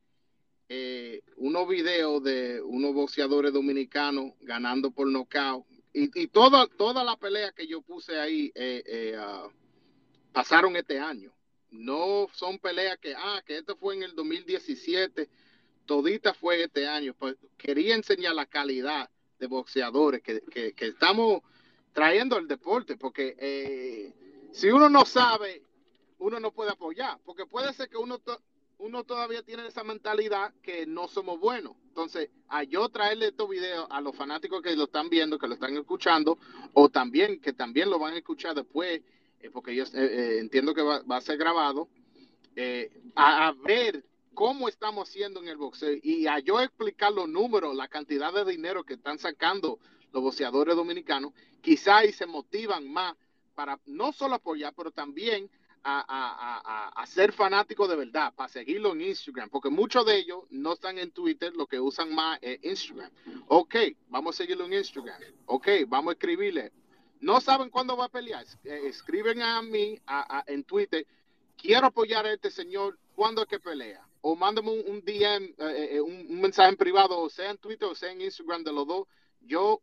Speaker 2: eh, unos videos de unos boxeadores dominicanos ganando por nocaut. Y, y, toda, toda la pelea que yo puse ahí eh, eh, pasaron este año. No son peleas que, ah, que esto fue en el 2017, todita fue este año. Pues quería enseñar la calidad de boxeadores que, que, estamos trayendo al deporte, porque eh, si uno no sabe, uno no puede apoyar, porque puede ser que uno, uno todavía tiene esa mentalidad que no somos buenos. Entonces, a yo traerle estos videos a los fanáticos que lo están viendo, que lo están escuchando, o también que también lo van a escuchar después, eh, porque yo eh, entiendo que va, va, a ser grabado, a, a ver cómo estamos haciendo en el boxeo y a yo explicar los números, la cantidad de dinero que están sacando los boxeadores dominicanos, quizás se motivan más para no solo apoyar, pero también a, a, a, a, ser fanático de verdad, para seguirlo en Instagram, porque muchos de ellos no están en Twitter, lo que usan más es Instagram. Ok, vamos a seguirlo en Instagram. Ok, vamos a escribirle. No saben cuándo va a pelear. Escriben a mí en Twitter, quiero apoyar a este señor, ¿cuándo es que pelea? O mándame un, un DM, eh, un, un mensaje en privado, o sea en Twitter o sea en Instagram de los dos. Yo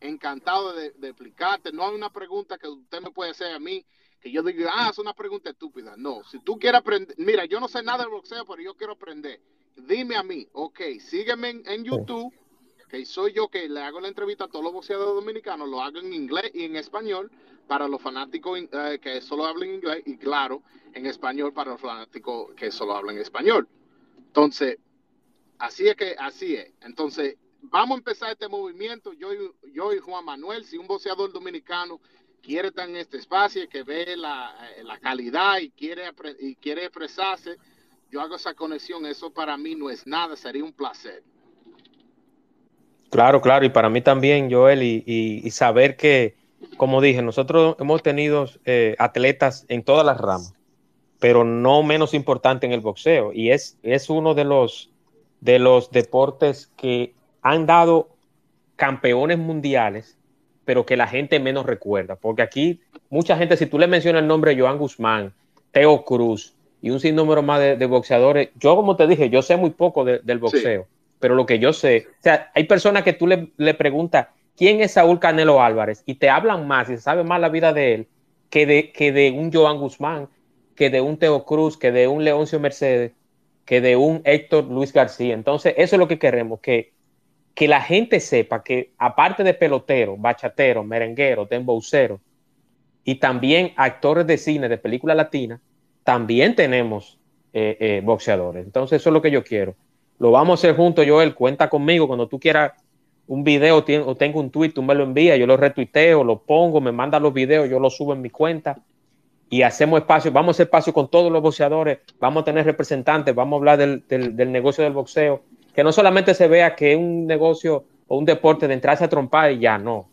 Speaker 2: encantado de, de, explicarte. No hay una pregunta que usted me puede hacer a mí que yo diga, ah, es una pregunta estúpida. No, si tú quieres aprender, mira, yo no sé nada de boxeo, pero yo quiero aprender. Dime a mí, ok, sígueme en, en YouTube, que soy yo que le hago la entrevista a todos los boxeadores dominicanos, lo hago en inglés y en español para los fanáticos eh, que solo hablan inglés y claro, en español para los fanáticos que solo hablan español. Entonces, así es que, así es. Entonces, vamos a empezar este movimiento, yo, yo y Juan Manuel, si un boxeador dominicano quiere estar en este espacio, que ve la, la calidad y quiere, y quiere expresarse, yo hago esa conexión, eso para mí no es nada, sería un placer.
Speaker 1: Claro, claro, y para mí también, Joel, y, y saber que, como dije, nosotros hemos tenido eh, atletas en todas las ramas, pero no menos importante en el boxeo. Y es, es uno de los, de los deportes que han dado campeones mundiales, pero que la gente menos recuerda. Porque aquí mucha gente, si tú le mencionas el nombre de Joan Guzmán, Teo Cruz y un sinnúmero más de, boxeadores, yo como te dije, yo sé muy poco del boxeo, pero lo que yo sé, o sea, hay personas que tú le, le preguntas, ¿quién es Saúl Canelo Álvarez? Y te hablan más y se sabe más la vida de él que de, que de un Joan Guzmán, que de un Teo Cruz, que de un Leoncio Mercedes, que de un Héctor Luis García. Entonces, eso es lo que queremos, que, que la gente sepa que aparte de pelotero, bachatero, merenguero, dembowcero y también actores de cine, de película latina, también tenemos eh, eh, boxeadores. Entonces, eso es lo que yo quiero. Lo vamos a hacer juntos, Joel. Cuenta conmigo cuando tú quieras un video o tengo un tweet, tú me lo envías, yo lo retuiteo, lo pongo, me manda los videos, yo lo subo en mi cuenta y hacemos espacio, vamos a hacer espacio con todos los boxeadores, vamos a tener representantes, vamos a hablar del, negocio del boxeo, que no solamente se vea que es un negocio o un deporte de entrarse a trompar y ya, no.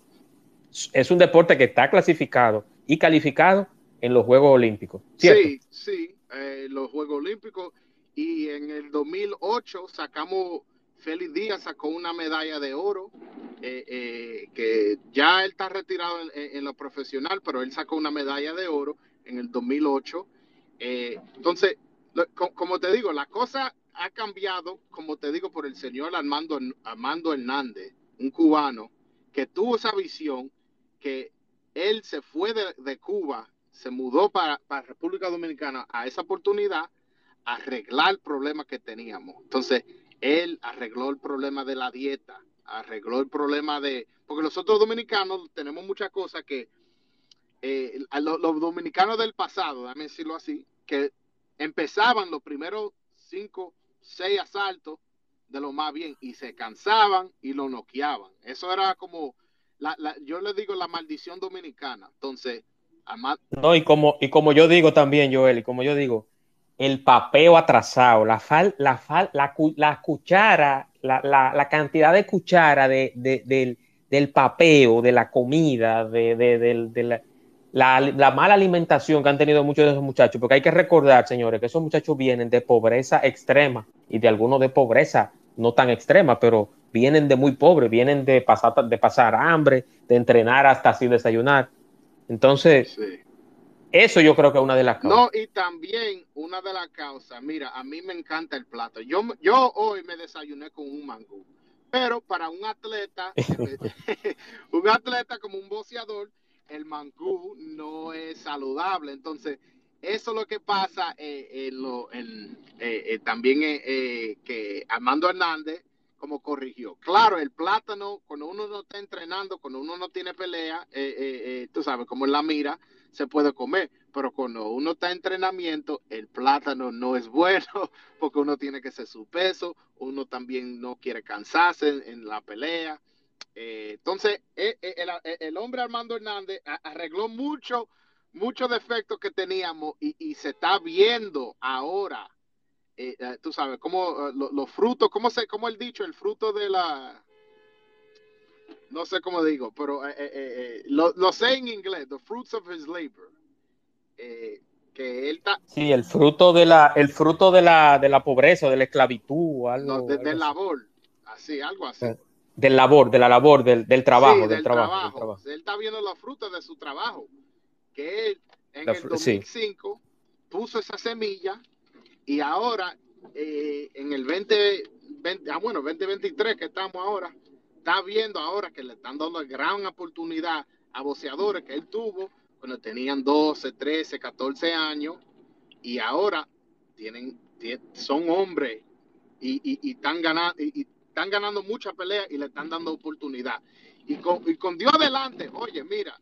Speaker 1: Es un deporte que está clasificado y calificado en los Juegos Olímpicos.
Speaker 2: Sí, sí, eh, los Juegos Olímpicos. Y en el 2008 sacamos, Félix Díaz sacó una medalla de oro, eh, eh, que ya él está retirado en, lo profesional, pero él sacó una medalla de oro en el 2008. Eh, entonces, como te digo, la cosa ha cambiado, como te digo, por el señor Armando, Armando Hernández, un cubano, que tuvo esa visión, que él se fue de, Cuba, se mudó para, para, República Dominicana a esa oportunidad, a arreglar el problema que teníamos. Entonces, él arregló el problema de la dieta, arregló el problema de, porque nosotros dominicanos tenemos muchas cosas que eh, los, dominicanos del pasado, déjame decirlo así, que empezaban los primeros cinco, seis asaltos de lo más bien y se cansaban y lo noqueaban. Eso era como, la, yo le digo la maldición dominicana. Entonces,
Speaker 1: no, y como, y como yo digo también, Joel, y como yo digo, el papeo atrasado, la, fal, la, fal, la, la, cuchara, la, la, cantidad de cuchara de, de, del, del papeo, de la comida, de, de la, la, mala alimentación que han tenido muchos de esos muchachos, porque hay que recordar, señores, que esos muchachos vienen de pobreza extrema y de algunos de pobreza no tan extrema, pero vienen de muy pobres, vienen de pasar, de pasar hambre, de entrenar hasta así desayunar. Entonces, eso yo creo que es una de las
Speaker 2: causas. No, y también una de las causas, mira, a mí me encanta el plato. Yo, yo hoy me desayuné con un mango, pero para un atleta, *laughs* *laughs* un atleta como un boceador, el mangú no es saludable. Entonces, eso es lo que pasa eh, eh, eh, también que Armando Hernández como corrigió. Claro, el plátano, cuando uno no está entrenando, cuando uno no tiene pelea, tú sabes, como en la mira, se puede comer, pero cuando uno está en entrenamiento, el plátano no es bueno *laughs* porque uno tiene que ser su peso, uno también no quiere cansarse en la pelea. Eh, entonces, eh, eh, el, hombre Armando Hernández arregló mucho, muchos defectos que teníamos y, se está viendo ahora, tú sabes, como los frutos, ¿cómo, se, cómo el dicho? El fruto de la... No sé cómo digo, pero lo, sé en inglés, the fruits of his labor. que él.
Speaker 1: Sí, el fruto de la, el fruto de la, de la pobreza, de la esclavitud, algo.
Speaker 2: de, labor, así, algo así
Speaker 1: del labor, de la labor, del, del trabajo, del, trabajo,
Speaker 2: Él está viendo la fruta de su trabajo, que él en el 2005 puso esa semilla y ahora eh, en el 2020, ah, bueno, 2023 que estamos ahora, está viendo ahora que le están dando gran oportunidad a boceadores que él tuvo cuando tenían 12, 13, 14 años y ahora tienen, son hombres y, y, están ganando y, están ganando mucha pelea y le están dando oportunidad. Y con, y con Dios adelante, oye, mira,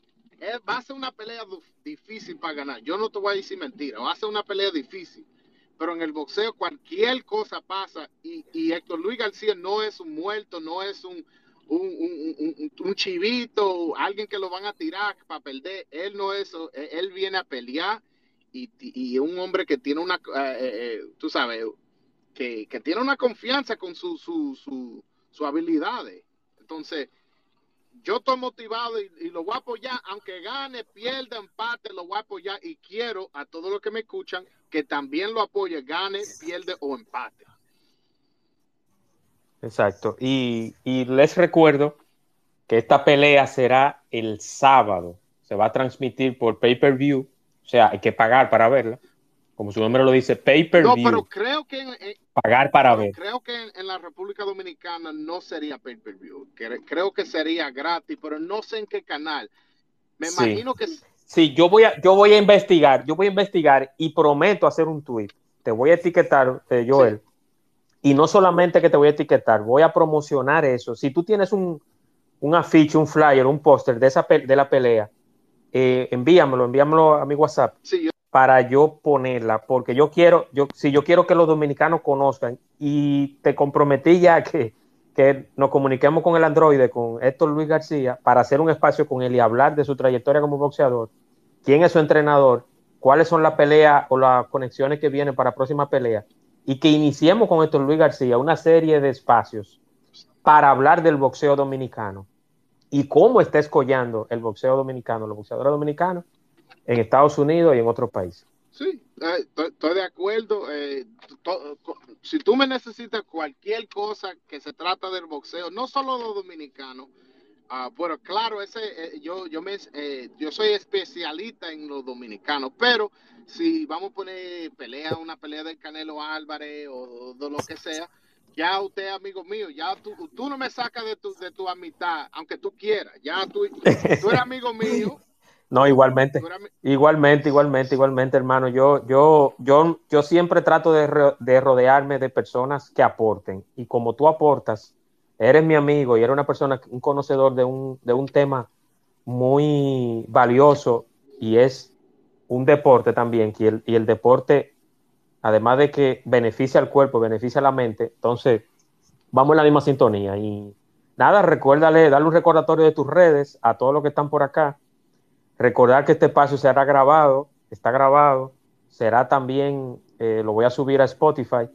Speaker 2: va a ser una pelea difícil para ganar. Yo no te voy a decir mentira, va a ser una pelea difícil. Pero en el boxeo cualquier cosa pasa y, y Héctor Luis García no es un muerto, no es un, un, un, chivito, alguien que lo van a tirar para perder. Él no es, él viene a pelear y, y un hombre que tiene una, eh, eh, eh, tú sabes, que, tiene una confianza con sus su, su, habilidades. Entonces, yo estoy motivado y, lo voy a apoyar, aunque gane, pierda, empate, lo voy a apoyar y quiero a todos los que me escuchan que también lo apoye, gane, pierde o empate.
Speaker 1: Exacto. Y, y les recuerdo que esta pelea será el sábado. Se va a transmitir por pay-per-view. O sea, hay que pagar para verla. Como su nombre lo dice, pay-per-view.
Speaker 2: No, pero creo que... En,
Speaker 1: pagar para ver.
Speaker 2: Creo que en, en, la República Dominicana no sería pay-per-view. Creo que sería gratis, pero no sé en qué canal. Me
Speaker 1: Sí.
Speaker 2: imagino que...
Speaker 1: Sí, yo voy a, yo voy a investigar, yo voy a investigar y prometo hacer un tweet. Te voy a etiquetar, eh, Joel. Y no solamente que te voy a etiquetar, voy a promocionar eso. Si tú tienes un, un afiche, un flyer, un póster de, esa de la pelea, eh, envíamelo, envíamelo a mi WhatsApp
Speaker 2: Sí, yo,
Speaker 1: para yo ponerla, porque yo quiero, yo, si yo quiero que los dominicanos conozcan y te comprometí ya que, que nos comuniquemos con el androide, con Héctor Luis García, para hacer un espacio con él y hablar de su trayectoria como boxeador, quién es su entrenador, cuáles son las peleas o las conexiones que vienen para próxima pelea, y que iniciemos con Héctor Luis García una serie de espacios para hablar del boxeo dominicano y cómo está escollando el boxeo dominicano, los boxeadores dominicanos en Estados Unidos y en otros países.
Speaker 2: Sí, estoy, de acuerdo. eh, si tú me necesitas cualquier cosa que se trata del boxeo, no solo los dominicanos, ah, pero claro, ese, eh, yo, yo, me, eh, yo soy especialista en los dominicanos, pero si vamos a poner pelea, una pelea del Canelo Álvarez o de lo que sea, ya usted amigo mío, ya tú, tú no me sacas de tu, de tu amistad, aunque tú quieras, ya tú, tú eres amigo mío.
Speaker 1: No, igualmente. Igualmente, igualmente, igualmente, hermano. Yo, yo, yo, yo siempre trato de, ro- de rodearme de personas que aporten. Y como tú aportas, eres mi amigo y eres una persona, un conocedor de un, de un tema muy valioso y es un deporte también. Y el, y el deporte, además de que beneficia al cuerpo, beneficia a la mente, entonces vamos en la misma sintonía. Y nada, recuérdale, darle un recordatorio de tus redes a todos los que están por acá. Recordar que este espacio será grabado, está grabado, será también, eh, lo voy a subir a Spotify,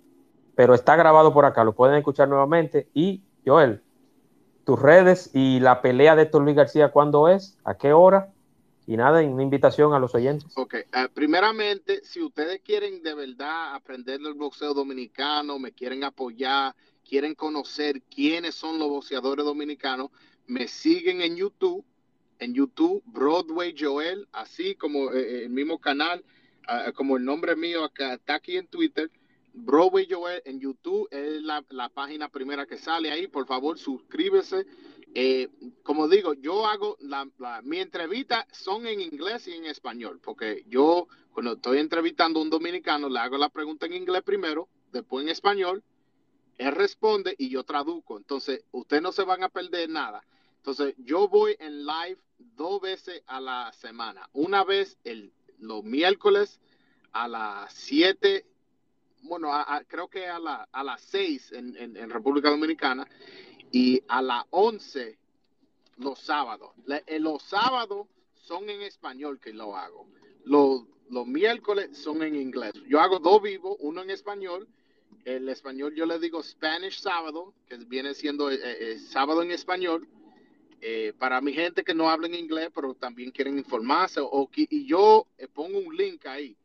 Speaker 1: pero está grabado por acá, lo pueden escuchar nuevamente. Y Joel, tus redes y la pelea de Héctor Luis García, ¿cuándo es? ¿A qué hora? Y nada, una invitación a los oyentes.
Speaker 2: Ok, eh, primeramente, si ustedes quieren de verdad aprender del boxeo dominicano, me quieren apoyar, quieren conocer quiénes son los boxeadores dominicanos, me siguen en YouTube, en YouTube, Broadway Joel, así como eh, el mismo canal, ah, como el nombre mío acá, está aquí en Twitter, Broadway Joel en YouTube es la, la página primera que sale ahí, por favor suscríbese. Eh, como digo, yo hago la, la- mi entrevista son en inglés y en español, porque yo cuando estoy entrevistando a un dominicano le hago la pregunta en inglés primero, después en español, él responde y yo traduzco. Entonces, ustedes no se van a perder nada. Entonces, yo voy en live dos veces a la semana. Una vez el, los miércoles a las 7, bueno, creo que a, la- a las 6 en, en- República Dominicana y a las 11 los sábados. Eh, los sábados son en español que lo hago. Los, los miércoles son en inglés. Yo hago dos vivos, uno en español. El español yo le digo Spanish sábado, que viene siendo eh, eh, sábado en español. Eh, para mi gente que no habla en inglés, pero también quieren informarse. O, y yo eh, pongo un link ahí,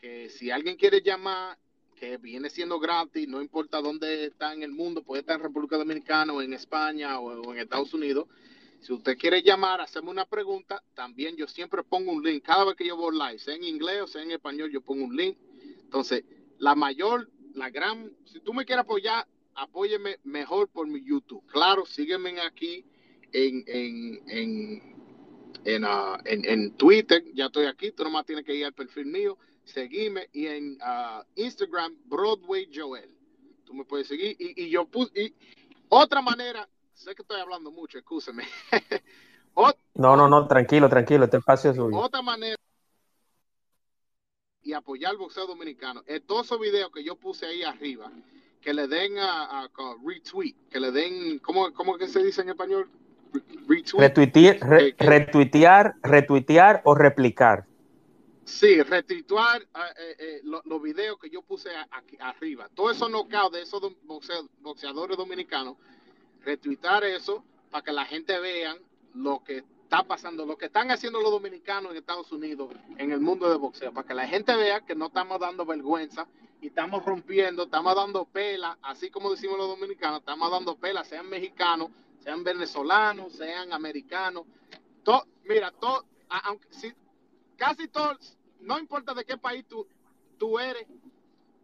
Speaker 2: que si alguien quiere llamar, que viene siendo gratis, no importa dónde está en el mundo, puede estar en República Dominicana o en España o, o en Estados Unidos. Si usted quiere llamar, hacerme una pregunta, también yo siempre pongo un link. Cada vez que yo voy live, sea en inglés o sea en español, yo pongo un link. Entonces, la mayor, la gran, si tú me quieres apoyar, apóyeme mejor por mi YouTube. Claro, sígueme aquí en, en, en, en, ah, en- en Twitter, ya estoy aquí, tú nomás tienes que ir al perfil mío, seguirme y en ah, Instagram, Broadway Joel. Tú me puedes seguir y, y yo puse, y otra manera, sé que estoy hablando mucho, escúcheme. *laughs*
Speaker 1: No, no, no, tranquilo, tranquilo, este espacio es suyo.
Speaker 2: otra manera y apoyar el boxeo dominicano es todos esos videos que yo puse ahí arriba, que le den a, a- a retweet, que le den, ¿cómo, cómo que se dice en español? Retweet.
Speaker 1: Retuitear, re- retuitear, retuitear o replicar.
Speaker 2: Sí, retuitear eh, eh, eh, lo- los videos que yo puse aquí arriba. Todos esos knockouts de esos boxeadores dominicanos, retuitar eso para que la gente vean lo que está pasando, lo que están haciendo los dominicanos en Estados Unidos, en el mundo de boxeo, para que la gente vea que no estamos dando vergüenza y estamos rompiendo, estamos dando pela, así como decimos los dominicanos, estamos dando pela, sean mexicanos, sean venezolanos, sean americanos. mira, todo, aunque, casi todos, no importa de qué país tú, tú eres,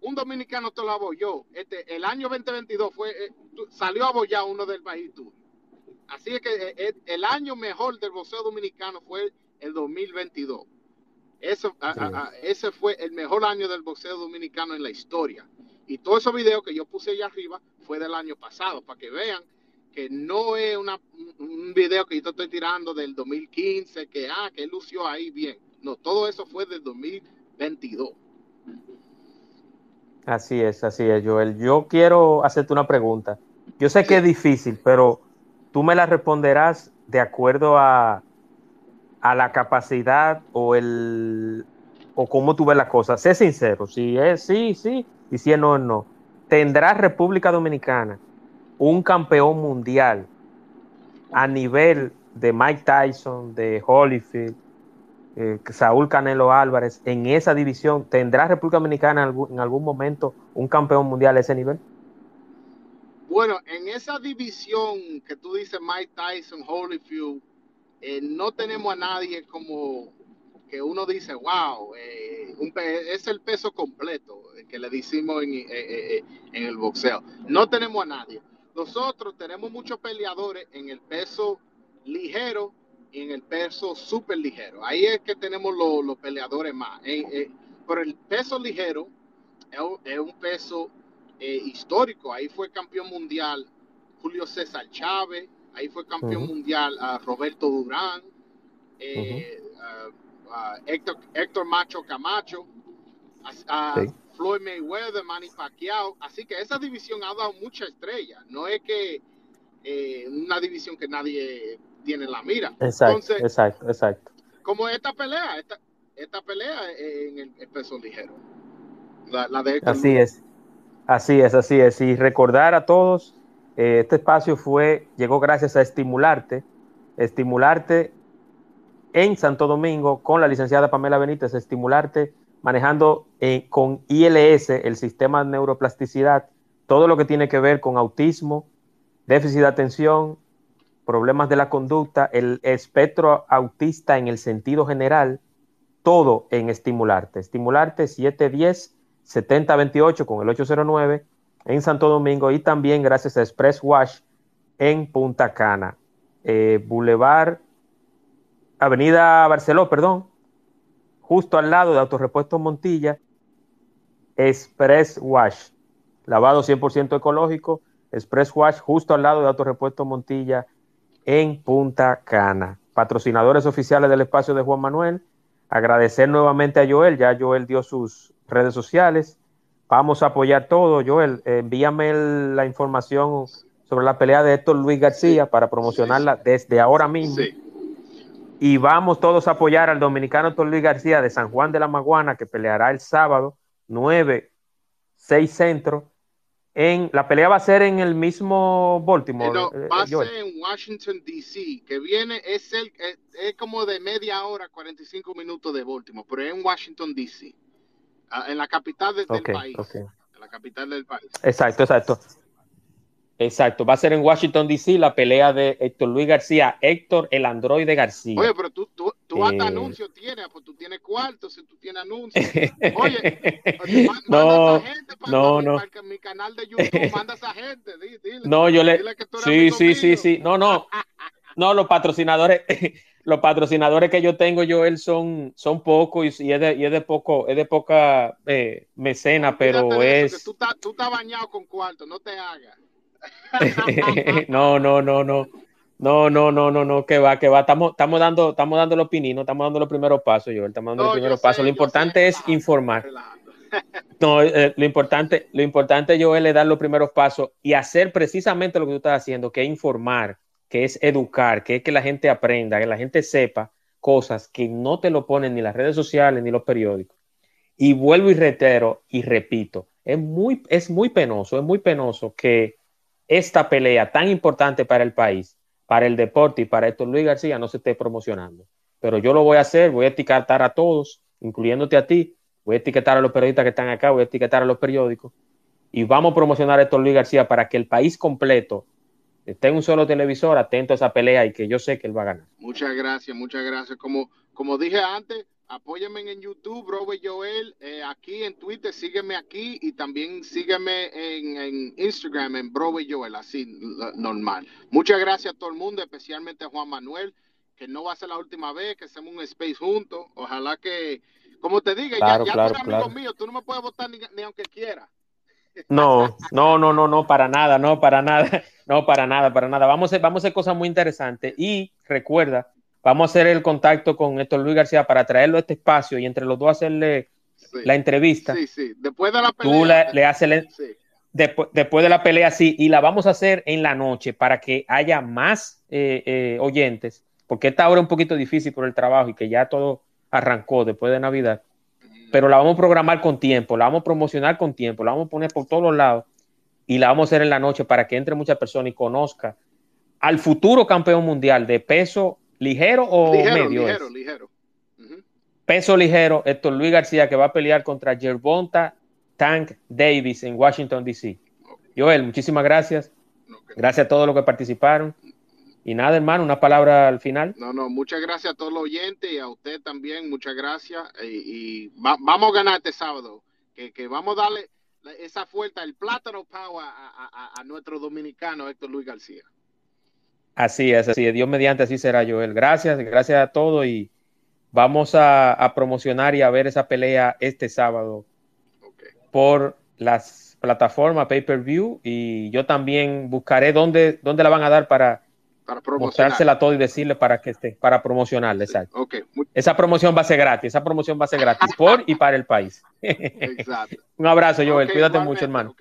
Speaker 2: un dominicano te lo abolló. Este, el año 2022 fue, eh, salió a uno del país tú. Así es que eh, eh, el año mejor del boxeo dominicano fue el 2022. Eso, ese fue el mejor año del boxeo dominicano en la historia. Y todos esos videos que yo puse allá arriba fue del año pasado, para que vean que no es una, un video que yo estoy tirando del 2015, que, ah, que lució ahí bien. No, todo eso fue del 2022.
Speaker 1: Así es, así es, Joel. Yo quiero hacerte una pregunta. Yo sé que es difícil, pero tú me la responderás de acuerdo a, a la capacidad o el o cómo tú ves las cosas. Sé sincero, si es sí, sí, y si es no, no. ¿Tendrá República Dominicana un campeón mundial a nivel de Mike Tyson, de Holyfield, eh, Saúl Canelo Álvarez en esa división? ¿Tendrá República Dominicana en algún, en algún momento un campeón mundial a ese nivel?
Speaker 2: Bueno, en esa división que tú dices, Mike Tyson, Holyfield, eh, no tenemos a nadie como que uno dice, wow, eh, es el peso completo que le decimos en, el boxeo. No tenemos a nadie. Nosotros tenemos muchos peleadores en el peso ligero y en el peso súper ligero. Ahí es que tenemos los peleadores más. pero el peso ligero es un peso eh, histórico. Ahí fue campeón mundial Julio César Chávez, ahí fue campeón mundial a Roberto Durán, eh, Héctor, Héctor, Macho Camacho, Floyd Mayweather, Manny Pacquiao. Así que esa división ha dado mucha estrella. No es que eh, una división que nadie tiene la mira.
Speaker 1: Exacto, exacto, exacto.
Speaker 2: Como esta pelea, esta, esta pelea en el, peso ligero.
Speaker 1: La, de Así es. Así es, así es. Y recordar a todos, eh, este espacio fue, llegó gracias a Estimularte, Estimularte en Santo Domingo con la licenciada Pamela Benítez, Estimularte manejando eh, con ILS, el sistema de neuroplasticidad, todo lo que tiene que ver con autismo, déficit de atención, problemas de la conducta, el espectro autista en el sentido general, todo en Estimularte. Estimularte 710 7028 con el 809 en Santo Domingo y también gracias a Express Wash en Punta Cana. Eh, Boulevard, Avenida Barceló, perdón, justo al lado de Autorepuesto Montilla, Express Wash, lavado 100% ecológico, Express Wash justo al lado de Autorepuesto Montilla en Punta Cana. Patrocinadores oficiales del espacio de Juan Manuel. Agradecer nuevamente a Joel, ya Joel dio sus redes sociales. Vamos a apoyar todo. Joel, envíame la información sobre la pelea de Héctor Luis García para promocionarla desde ahora mismo. Y vamos todos a apoyar al dominicano Luis García de San Juan de la Maguana, que peleará el sábado 9, 6 centro. En, la pelea va a ser en el mismo Baltimore.
Speaker 2: Eh, va a ser en Washington, D.C., que viene, es, el, es, como de media hora, 45 minutos de Baltimore, pero es en Washington, D.C. En la capital del país. En la capital del país.
Speaker 1: Exacto, exacto. Exacto, va a ser en Washington, D.C. la pelea de Héctor Luis García, Héctor el androide García.
Speaker 2: Oye, pero tú, tú, tú hasta eh. anuncios tienes, pues tú tienes cuartos, si tú tienes anuncios. *laughs* Oye,
Speaker 1: no, gente para, no, no.
Speaker 2: mi canal de YouTube, manda a esa gente, dile,
Speaker 1: No, yo le... sí, sí, sí, sí, no, no. No, los patrocinadores, *laughs* los patrocinadores que yo tengo, Joel, son, son pocos y, es, de, y es de poco, es de poca eh, mecena, pero es.
Speaker 2: Tú estás, tú estás bañado con cuarto, no te hagas. *laughs*
Speaker 1: no, no, no, no. No, no, no, no, no, que va, que va. Estamos, estamos dando, estamos dando los pininos, estamos dando los primeros pasos, Joel, estamos dando los primeros pasos. Lo importante es informar. *laughs* No, eh, lo importante, lo importante, Joel, es dar los primeros pasos y hacer precisamente lo que tú estás haciendo, que es informar que es educar, que es que la gente aprenda, que la gente sepa cosas que no te lo ponen ni las redes sociales ni los periódicos. Y vuelvo y reitero y repito, es muy, es muy penoso, es muy penoso que esta pelea tan importante para el país para el deporte y para Héctor Luis García no se esté promocionando. Pero yo lo voy a hacer, voy a etiquetar a todos, incluyéndote a ti, voy a etiquetar a los periodistas que están acá, voy a etiquetar a los periódicos y vamos a promocionar a Héctor Luis García para que el país completo esté en un solo televisor atento a esa pelea y que yo sé que él va a ganar.
Speaker 2: Muchas gracias, muchas gracias. Como, como dije antes, apóyame en YouTube, Robert Joel, eh, aquí en Twitter, sígueme aquí y también sígueme en, Instagram, en Robert Joel, así normal. Muchas gracias a todo el mundo, especialmente a Juan Manuel, que no va a ser la última vez que hacemos un space juntos. Ojalá que, como te diga, ya, ya tú eres amigo mío, tú no me puedes votar ni, ni aunque quieras.
Speaker 1: No, no, no, no, no, para nada, no, para nada, *laughs* no, para nada, para nada. Vamos a, vamos a hacer cosas muy interesantes y recuerda, vamos a hacer el contacto con Héctor Luis García para traerlo a este espacio y entre los dos hacerle la entrevista.
Speaker 2: Sí, sí, después de la
Speaker 1: pelea. Tú le haces, después, después de la pelea, sí, y la vamos a hacer en la noche para que haya más eh, eh, oyentes, porque esta hora es un poquito difícil por el trabajo y que ya todo arrancó después de Navidad pero la vamos a programar con tiempo, la vamos a promocionar con tiempo, la vamos a poner por todos los lados y la vamos a hacer en la noche para que entre muchas personas y conozca al futuro campeón mundial de peso ligero o medio.
Speaker 2: Ligero, ligero.
Speaker 1: Peso ligero, Héctor Luis García, que va a pelear contra Gervonta Tank Davis en Washington, D.C. Joel, muchísimas gracias. Gracias a todos los que participaron. Y nada, hermano, una palabra al final.
Speaker 2: No, no, muchas gracias a todos los oyentes y a usted también, muchas gracias. Y, vamos a ganar este sábado, que, vamos a darle esa fuerza, el plátano power a, nuestro dominicano Héctor Luis García.
Speaker 1: Así es, así es. Dios mediante, así será, Joel. Gracias, gracias a todos y vamos a, promocionar y a ver esa pelea este sábado por las plataformas pay-per-view y yo también buscaré dónde, dónde la van a dar para
Speaker 2: para
Speaker 1: mostrársela todo y decirle para que esté, para promocionarle, exacto.
Speaker 2: Okay.
Speaker 1: Esa promoción va a ser gratis, esa promoción va a ser gratis por y para el país. *laughs*
Speaker 2: exacto.
Speaker 1: Un abrazo, Joel, cuídate mucho, hermano.